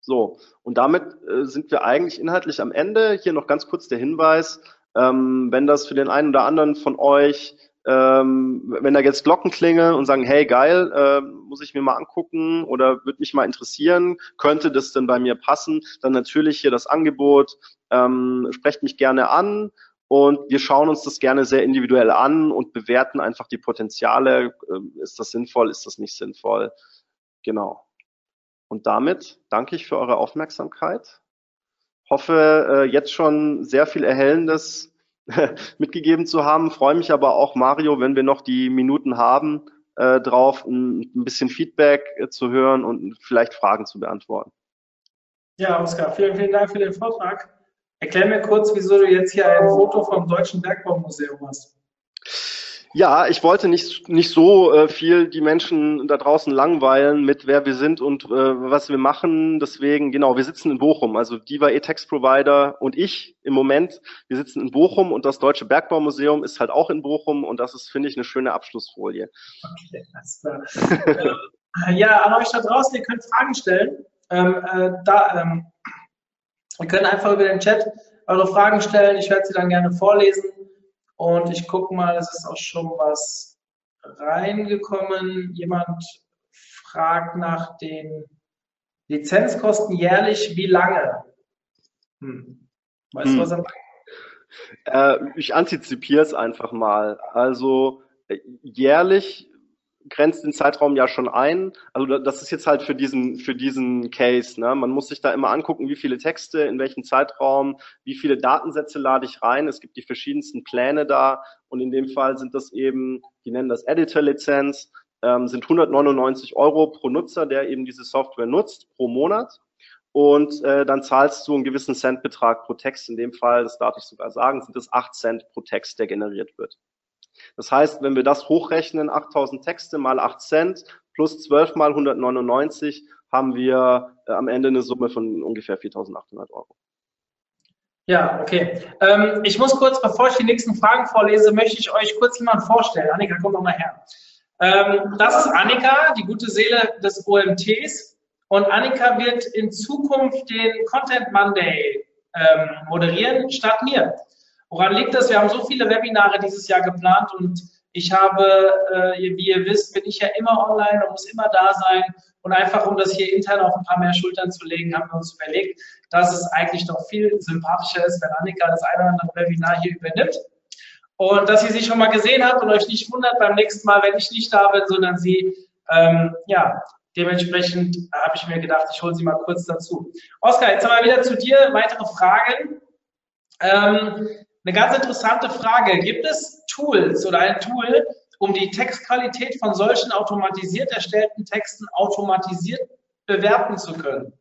So, und damit äh, sind wir eigentlich inhaltlich am Ende. Hier noch ganz kurz der Hinweis, ähm, wenn das für den einen oder anderen von euch, ähm, wenn da jetzt Glocken klingeln und sagen, hey geil, äh, muss ich mir mal angucken oder würde mich mal interessieren, könnte das denn bei mir passen, dann natürlich hier das Angebot, ähm, sprecht mich gerne an und wir schauen uns das gerne sehr individuell an und bewerten einfach die Potenziale. Äh, ist das sinnvoll, ist das nicht sinnvoll? Genau. Und damit danke ich für eure Aufmerksamkeit hoffe äh, jetzt schon sehr viel Erhellendes mitgegeben zu haben. Freue mich aber auch, Mario, wenn wir noch die Minuten haben, äh, drauf ein, ein bisschen Feedback äh, zu hören und vielleicht Fragen zu beantworten. Ja, Oskar, vielen, vielen Dank für den Vortrag. Erklär mir kurz, wieso du jetzt hier ein Foto vom Deutschen Bergbaumuseum hast. Ja, ich wollte nicht, nicht so äh, viel die Menschen da draußen langweilen mit wer wir sind und äh, was wir machen. Deswegen, genau, wir sitzen in Bochum. Also Diva E-Text Provider und ich im Moment, wir sitzen in Bochum und das Deutsche Bergbaumuseum ist halt auch in Bochum und das ist, finde ich, eine schöne Abschlussfolie. Okay, alles klar. äh, ja, an euch da draußen, ihr könnt Fragen stellen. Ähm, äh, da, ähm, ihr könnt einfach über den Chat eure Fragen stellen. Ich werde sie dann gerne vorlesen. Und ich gucke mal, es ist auch schon was reingekommen. Jemand fragt nach den Lizenzkosten jährlich, wie lange? Hm. Weißt hm. du, was er meint? Äh, ich antizipiere es einfach mal. Also äh, jährlich grenzt den Zeitraum ja schon ein. Also das ist jetzt halt für diesen, für diesen Case. Ne? Man muss sich da immer angucken, wie viele Texte, in welchem Zeitraum, wie viele Datensätze lade ich rein. Es gibt die verschiedensten Pläne da und in dem Fall sind das eben, die nennen das Editor-Lizenz, ähm, sind 199 Euro pro Nutzer, der eben diese Software nutzt, pro Monat. Und äh, dann zahlst du einen gewissen Centbetrag pro Text. In dem Fall, das darf ich sogar sagen, sind es 8 Cent pro Text, der generiert wird. Das heißt, wenn wir das hochrechnen, 8000 Texte mal 8 Cent plus 12 mal 199, haben wir äh, am Ende eine Summe von ungefähr 4800 Euro. Ja, okay. Ähm, ich muss kurz, bevor ich die nächsten Fragen vorlese, möchte ich euch kurz jemanden vorstellen. Annika, komm doch mal her. Ähm, das ist Annika, die gute Seele des OMTs. Und Annika wird in Zukunft den Content Monday ähm, moderieren, statt mir. Woran liegt das? Wir haben so viele Webinare dieses Jahr geplant und ich habe, äh, wie ihr wisst, bin ich ja immer online und muss immer da sein. Und einfach, um das hier intern auf ein paar mehr Schultern zu legen, haben wir uns überlegt, dass es eigentlich doch viel sympathischer ist, wenn Annika das eine oder andere Webinar hier übernimmt. Und dass ihr sie schon mal gesehen habt und euch nicht wundert beim nächsten Mal, wenn ich nicht da bin, sondern sie, ähm, ja, dementsprechend habe ich mir gedacht, ich hole sie mal kurz dazu. Oskar, jetzt mal wieder zu dir. Weitere Fragen. Ähm, eine ganz interessante Frage. Gibt es Tools oder ein Tool, um die Textqualität von solchen automatisiert erstellten Texten automatisiert bewerten zu können?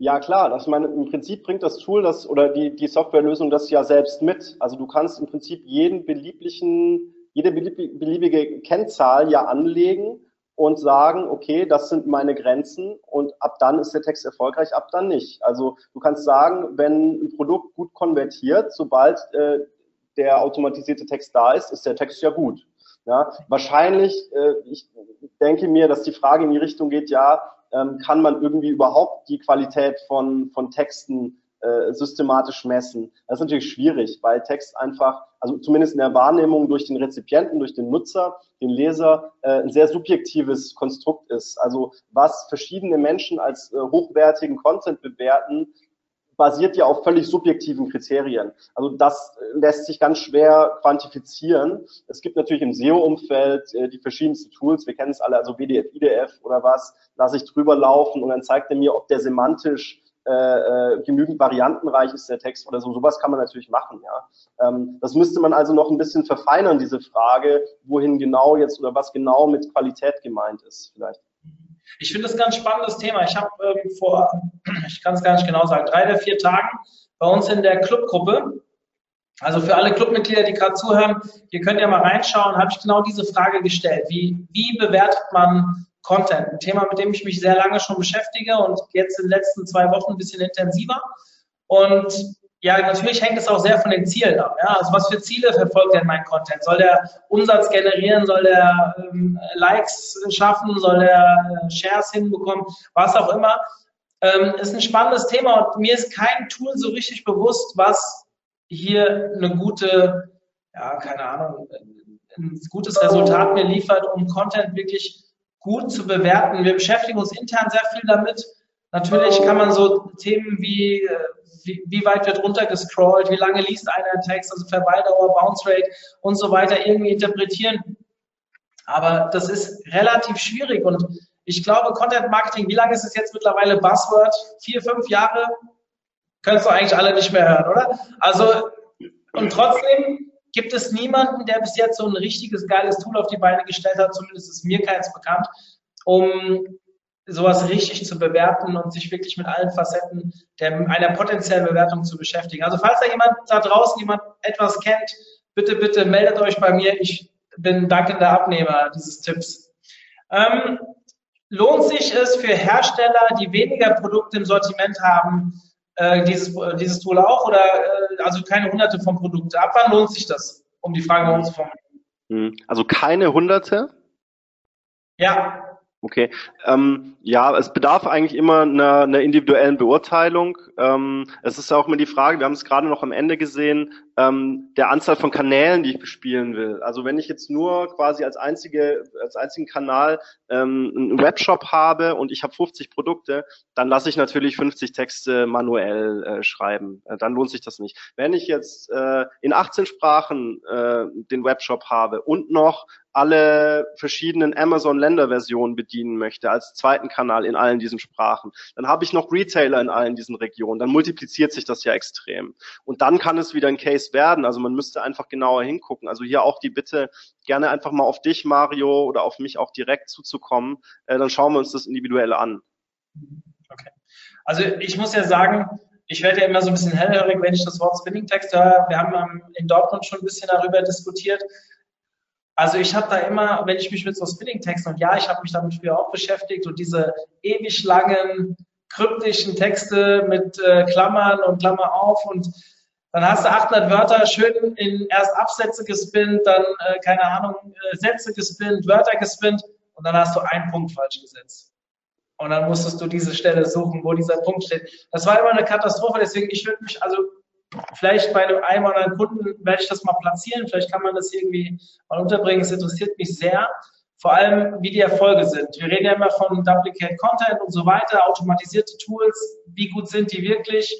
Ja klar, das meine, im Prinzip bringt das Tool das oder die, die Softwarelösung das ja selbst mit. Also du kannst im Prinzip jeden belieblichen, jede beliebige Kennzahl ja anlegen und sagen, okay, das sind meine Grenzen und ab dann ist der Text erfolgreich, ab dann nicht. Also du kannst sagen, wenn ein Produkt gut konvertiert, sobald äh, der automatisierte Text da ist, ist der Text ja gut. Ja, wahrscheinlich, äh, ich denke mir, dass die Frage in die Richtung geht, ja, ähm, kann man irgendwie überhaupt die Qualität von, von Texten äh, systematisch messen. Das ist natürlich schwierig, weil Text einfach, also zumindest in der Wahrnehmung durch den Rezipienten, durch den Nutzer, den Leser, äh, ein sehr subjektives Konstrukt ist. Also was verschiedene Menschen als äh, hochwertigen Content bewerten, basiert ja auf völlig subjektiven Kriterien. Also das äh, lässt sich ganz schwer quantifizieren. Es gibt natürlich im SEO-Umfeld äh, die verschiedensten Tools. Wir kennen es alle, also WDF, IDF oder was. Lasse ich drüber laufen und dann zeigt er mir, ob der semantisch äh, äh, genügend variantenreich ist der Text oder so. Sowas kann man natürlich machen, ja. Ähm, das müsste man also noch ein bisschen verfeinern, diese Frage, wohin genau jetzt oder was genau mit Qualität gemeint ist, vielleicht. Ich finde das ein ganz spannendes Thema. Ich habe ähm, vor, ich kann es gar nicht genau sagen, drei oder vier Tagen bei uns in der Clubgruppe, also für alle Clubmitglieder, die gerade zuhören, ihr könnt ja mal reinschauen, habe ich genau diese Frage gestellt. Wie, wie bewertet man Content. Ein Thema, mit dem ich mich sehr lange schon beschäftige und jetzt in den letzten zwei Wochen ein bisschen intensiver. Und ja, natürlich hängt es auch sehr von den Zielen ab. Ja? Also was für Ziele verfolgt denn mein Content? Soll der Umsatz generieren? Soll der ähm, Likes schaffen? Soll der äh, Shares hinbekommen? Was auch immer. Ähm, ist ein spannendes Thema und mir ist kein Tool so richtig bewusst, was hier eine gute, ja, keine Ahnung, ein gutes Resultat mir liefert, um Content wirklich gut zu bewerten. Wir beschäftigen uns intern sehr viel damit. Natürlich kann man so Themen wie, äh, wie, wie weit wird runtergescrollt, wie lange liest einer einen Text, also Verweildauer, Bounce Rate und so weiter irgendwie interpretieren. Aber das ist relativ schwierig und ich glaube, Content Marketing, wie lange ist es jetzt mittlerweile Buzzword? Vier, fünf Jahre? Könntest du eigentlich alle nicht mehr hören, oder? Also, und trotzdem gibt es niemanden, der bis jetzt so ein richtiges geiles Tool auf die Beine gestellt hat, zumindest ist mir keins bekannt, um sowas richtig zu bewerten und sich wirklich mit allen Facetten der, einer potenziellen Bewertung zu beschäftigen. Also falls da jemand da draußen jemand etwas kennt, bitte, bitte meldet euch bei mir. Ich bin dankender Abnehmer dieses Tipps. Ähm, lohnt sich es für Hersteller, die weniger Produkte im Sortiment haben, äh, dieses, dieses Tool auch oder äh, also keine hunderte von Produkten? Ab wann lohnt sich das, um die Frage mal zu formulieren? Hm, Also keine hunderte? Ja, Okay. Ähm, ja, es bedarf eigentlich immer einer, einer individuellen Beurteilung. Ähm, es ist auch immer die Frage, wir haben es gerade noch am Ende gesehen, ähm, der Anzahl von Kanälen, die ich bespielen will. Also wenn ich jetzt nur quasi als einzige, als einzigen Kanal ähm, einen Webshop habe und ich habe 50 Produkte, dann lasse ich natürlich 50 Texte manuell äh, schreiben. Äh, dann lohnt sich das nicht. Wenn ich jetzt äh, in 18 Sprachen äh, den Webshop habe und noch alle verschiedenen Amazon-Länderversionen bedienen möchte als zweiten Kanal in allen diesen Sprachen. Dann habe ich noch Retailer in allen diesen Regionen. Dann multipliziert sich das ja extrem. Und dann kann es wieder ein Case werden. Also man müsste einfach genauer hingucken. Also hier auch die Bitte, gerne einfach mal auf dich, Mario, oder auf mich auch direkt zuzukommen. Äh, dann schauen wir uns das individuell an. Okay. Also ich muss ja sagen, ich werde ja immer so ein bisschen hellhörig, wenn ich das Wort Spinning-Text höre. Wir haben ähm, in Dortmund schon ein bisschen darüber diskutiert. Also ich habe da immer, wenn ich mich mit so Spinning-Texten, und ja, ich habe mich damit früher auch beschäftigt, und diese ewig langen, kryptischen Texte mit äh, Klammern und Klammer auf und dann hast du 800 Wörter schön in erst Absätze gespinnt, dann, äh, keine Ahnung, äh, Sätze gespinnt, Wörter gespinnt und dann hast du einen Punkt falsch gesetzt. Und dann musstest du diese Stelle suchen, wo dieser Punkt steht. Das war immer eine Katastrophe, deswegen ich würde mich, also vielleicht bei einem, einem oder anderen Kunden werde ich das mal platzieren, vielleicht kann man das irgendwie mal unterbringen, es interessiert mich sehr. Vor allem, wie die Erfolge sind. Wir reden ja immer von Duplicate Content und so weiter, automatisierte Tools. Wie gut sind die wirklich?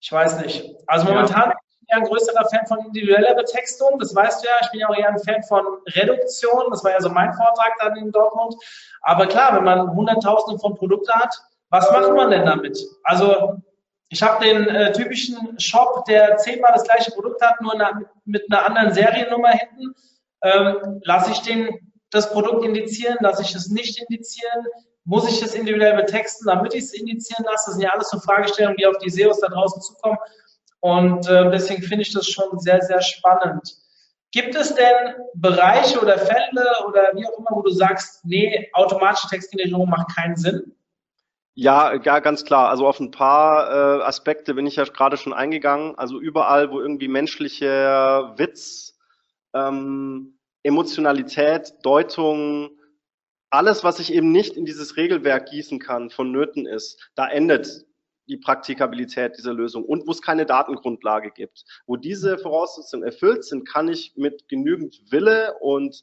Ich weiß nicht. Also momentan bin ich eher ein größerer Fan von individueller Betextung. Das weißt du ja. Ich bin ja auch eher ein Fan von Reduktion. Das war ja so mein Vortrag dann in Dortmund. Aber klar, wenn man Hunderttausende von Produkten hat, was macht man denn damit? Also ich habe den äh, typischen Shop, der zehnmal das gleiche Produkt hat, nur eine, mit einer anderen Seriennummer hinten. Ähm, lasse ich den das Produkt indizieren, lasse ich es nicht indizieren? Muss ich das individuell betexten, damit ich es indizieren lasse? Das sind ja alles so Fragestellungen, die auf die SEOs da draußen zukommen. Und äh, deswegen finde ich das schon sehr, sehr spannend. Gibt es denn Bereiche oder Fälle oder wie auch immer, wo du sagst, nee, automatische Textgenerierung macht keinen Sinn? Ja, ja, ganz klar. Also auf ein paar äh, Aspekte bin ich ja gerade schon eingegangen. Also überall, wo irgendwie menschlicher Witz, ähm, Emotionalität, Deutung, alles, was ich eben nicht in dieses Regelwerk gießen kann, vonnöten ist, da endet die Praktikabilität dieser Lösung und wo es keine Datengrundlage gibt. Wo diese Voraussetzungen erfüllt sind, kann ich mit genügend Wille und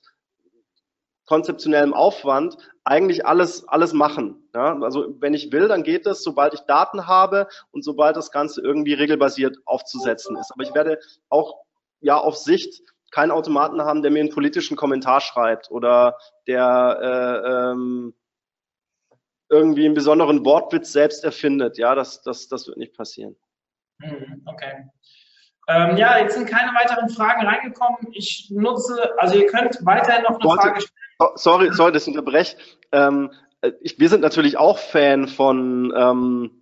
konzeptionellem Aufwand eigentlich alles, alles machen. Ja? Also wenn ich will, dann geht das, sobald ich Daten habe und sobald das Ganze irgendwie regelbasiert aufzusetzen ist. Aber ich werde auch ja auf Sicht keinen Automaten haben, der mir einen politischen Kommentar schreibt oder der äh, ähm, irgendwie einen besonderen Wortwitz selbst erfindet. Ja, das, das, das wird nicht passieren. Mhm, okay. Ähm, ja, jetzt sind keine weiteren Fragen reingekommen. Ich nutze, also ihr könnt weiterhin noch eine Warte, Frage stellen. Sorry, sorry, das unterbreche. Ähm, ich, wir sind natürlich auch Fan von ähm,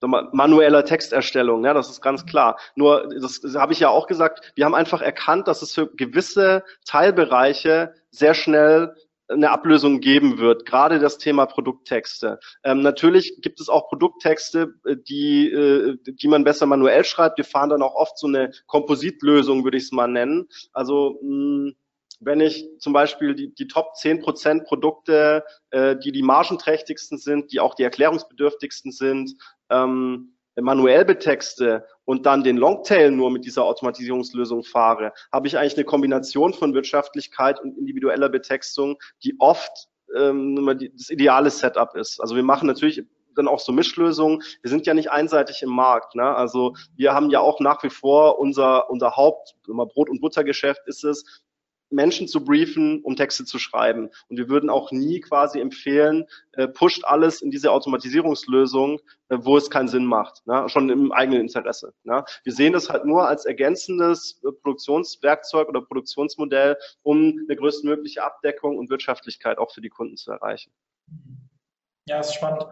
manueller Texterstellung, ja, das ist ganz klar. Nur, das, das habe ich ja auch gesagt, wir haben einfach erkannt, dass es für gewisse Teilbereiche sehr schnell eine Ablösung geben wird, gerade das Thema Produkttexte. Ähm, natürlich gibt es auch Produkttexte, äh, die, äh, die man besser manuell schreibt. Wir fahren dann auch oft so eine Kompositlösung, würde ich es mal nennen. Also mh, wenn ich zum Beispiel die, die Top 10% Produkte, äh, die die margenträchtigsten sind, die auch die erklärungsbedürftigsten sind, ähm, manuell betexte und dann den Longtail nur mit dieser Automatisierungslösung fahre, habe ich eigentlich eine Kombination von Wirtschaftlichkeit und individueller Betextung, die oft ähm, das ideale Setup ist. Also wir machen natürlich dann auch so Mischlösungen. Wir sind ja nicht einseitig im Markt. Ne? Also wir haben ja auch nach wie vor unser, unser Haupt, Brot- und Buttergeschäft ist es, Menschen zu briefen, um Texte zu schreiben. Und wir würden auch nie quasi empfehlen, äh, pusht alles in diese Automatisierungslösung, äh, wo es keinen Sinn macht, ne? schon im eigenen Interesse. Ne? Wir sehen das halt nur als ergänzendes äh, Produktionswerkzeug oder Produktionsmodell, um eine größtmögliche Abdeckung und Wirtschaftlichkeit auch für die Kunden zu erreichen. Ja, ist spannend.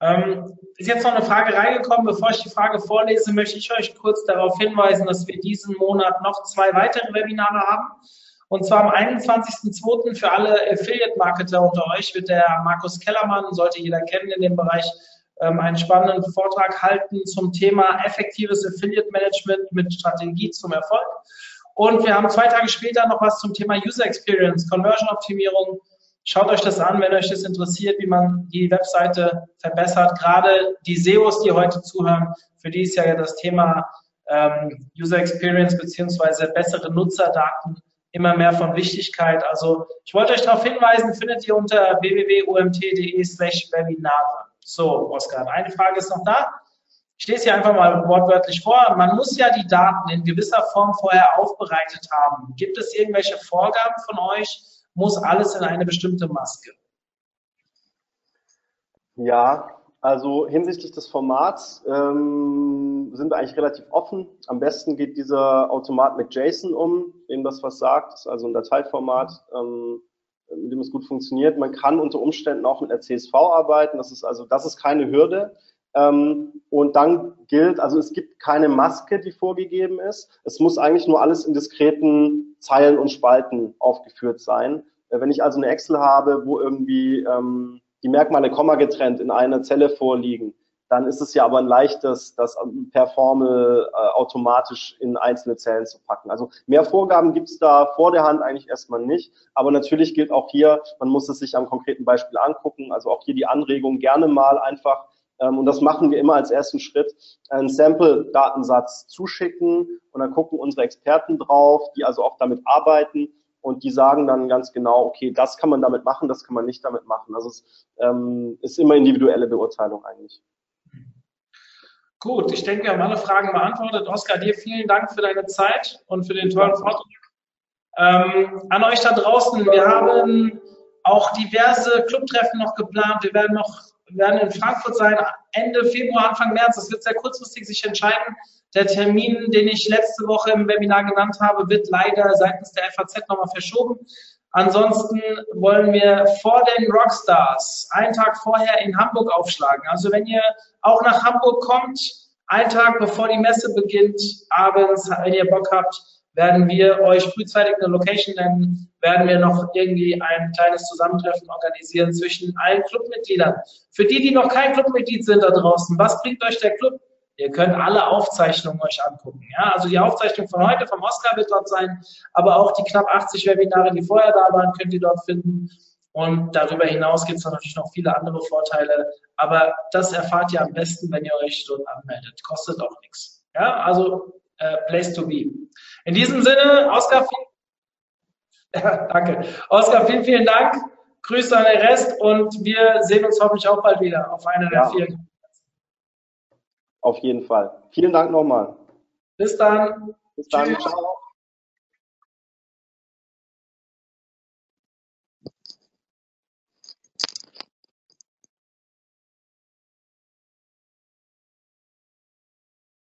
Ähm, ist jetzt noch eine Frage reingekommen. Bevor ich die Frage vorlese, möchte ich euch kurz darauf hinweisen, dass wir diesen Monat noch zwei weitere Webinare haben. Und zwar am 21.02. für alle Affiliate-Marketer unter euch wird der Markus Kellermann, sollte jeder kennen in dem Bereich, ähm, einen spannenden Vortrag halten zum Thema effektives Affiliate-Management mit Strategie zum Erfolg. Und wir haben zwei Tage später noch was zum Thema User Experience, Conversion-Optimierung. Schaut euch das an, wenn euch das interessiert, wie man die Webseite verbessert. Gerade die SEOs, die heute zuhören, für die ist ja das Thema ähm, User Experience beziehungsweise bessere Nutzerdaten immer mehr von Wichtigkeit. Also ich wollte euch darauf hinweisen, findet ihr unter www.omt.de slash Webinare. So, Oskar, eine Frage ist noch da. Ich lese hier einfach mal wortwörtlich vor. Man muss ja die Daten in gewisser Form vorher aufbereitet haben. Gibt es irgendwelche Vorgaben von euch? Muss alles in eine bestimmte Maske? Ja, also hinsichtlich des Formats ähm, sind wir eigentlich relativ offen. Am besten geht dieser Automat mit JSON um, dem das was sagt. Ist also ein Dateiformat, ähm, mit dem es gut funktioniert. Man kann unter Umständen auch mit einer CSV arbeiten. Das ist also, das ist keine Hürde. Ähm, und dann gilt, also es gibt keine Maske, die vorgegeben ist. Es muss eigentlich nur alles in diskreten Zeilen und Spalten aufgeführt sein. Äh, wenn ich also eine Excel habe, wo irgendwie ähm, die Merkmale Komma getrennt in einer Zelle vorliegen, dann ist es ja aber ein leichtes, das per Formel äh, automatisch in einzelne Zellen zu packen. Also mehr Vorgaben gibt es da vor der Hand eigentlich erstmal nicht. Aber natürlich gilt auch hier, man muss es sich am konkreten Beispiel angucken. Also auch hier die Anregung gerne mal einfach, ähm, und das machen wir immer als ersten Schritt, einen Sample-Datensatz zuschicken und dann gucken unsere Experten drauf, die also auch damit arbeiten und die sagen dann ganz genau, okay, das kann man damit machen, das kann man nicht damit machen. Also es ähm, ist immer individuelle Beurteilung eigentlich. Gut, ich denke, wir haben alle Fragen beantwortet. Oskar, dir vielen Dank für deine Zeit und für den tollen Vortrag. Ähm, an euch da draußen, wir haben auch diverse Clubtreffen noch geplant. Wir werden noch wir werden in Frankfurt sein, Ende Februar, Anfang März. Das wird sehr kurzfristig sich entscheiden. Der Termin, den ich letzte Woche im Webinar genannt habe, wird leider seitens der FAZ nochmal verschoben. Ansonsten wollen wir vor den Rockstars einen Tag vorher in Hamburg aufschlagen. Also wenn ihr auch nach Hamburg kommt, einen Tag bevor die Messe beginnt, abends, wenn ihr Bock habt, werden wir euch frühzeitig eine Location nennen, werden wir noch irgendwie ein kleines Zusammentreffen organisieren zwischen allen Clubmitgliedern. Für die, die noch kein Clubmitglied sind da draußen, was bringt euch der Club? Ihr könnt alle Aufzeichnungen euch angucken. Ja? Also die Aufzeichnung von heute vom Oscar wird dort sein, aber auch die knapp 80 Webinare, die vorher da waren, könnt ihr dort finden. Und darüber hinaus gibt es natürlich noch viele andere Vorteile. Aber das erfahrt ihr am besten, wenn ihr euch dort anmeldet. Kostet auch nichts. Ja, also äh, Place to be. In diesem Sinne, Oskar, ja, danke. Oskar, vielen, vielen Dank. Grüße an den Rest und wir sehen uns hoffentlich auch bald wieder auf einer der ja. vielen. Auf jeden Fall. Vielen Dank nochmal. Bis dann. Bis dann. Tschüss. Ciao.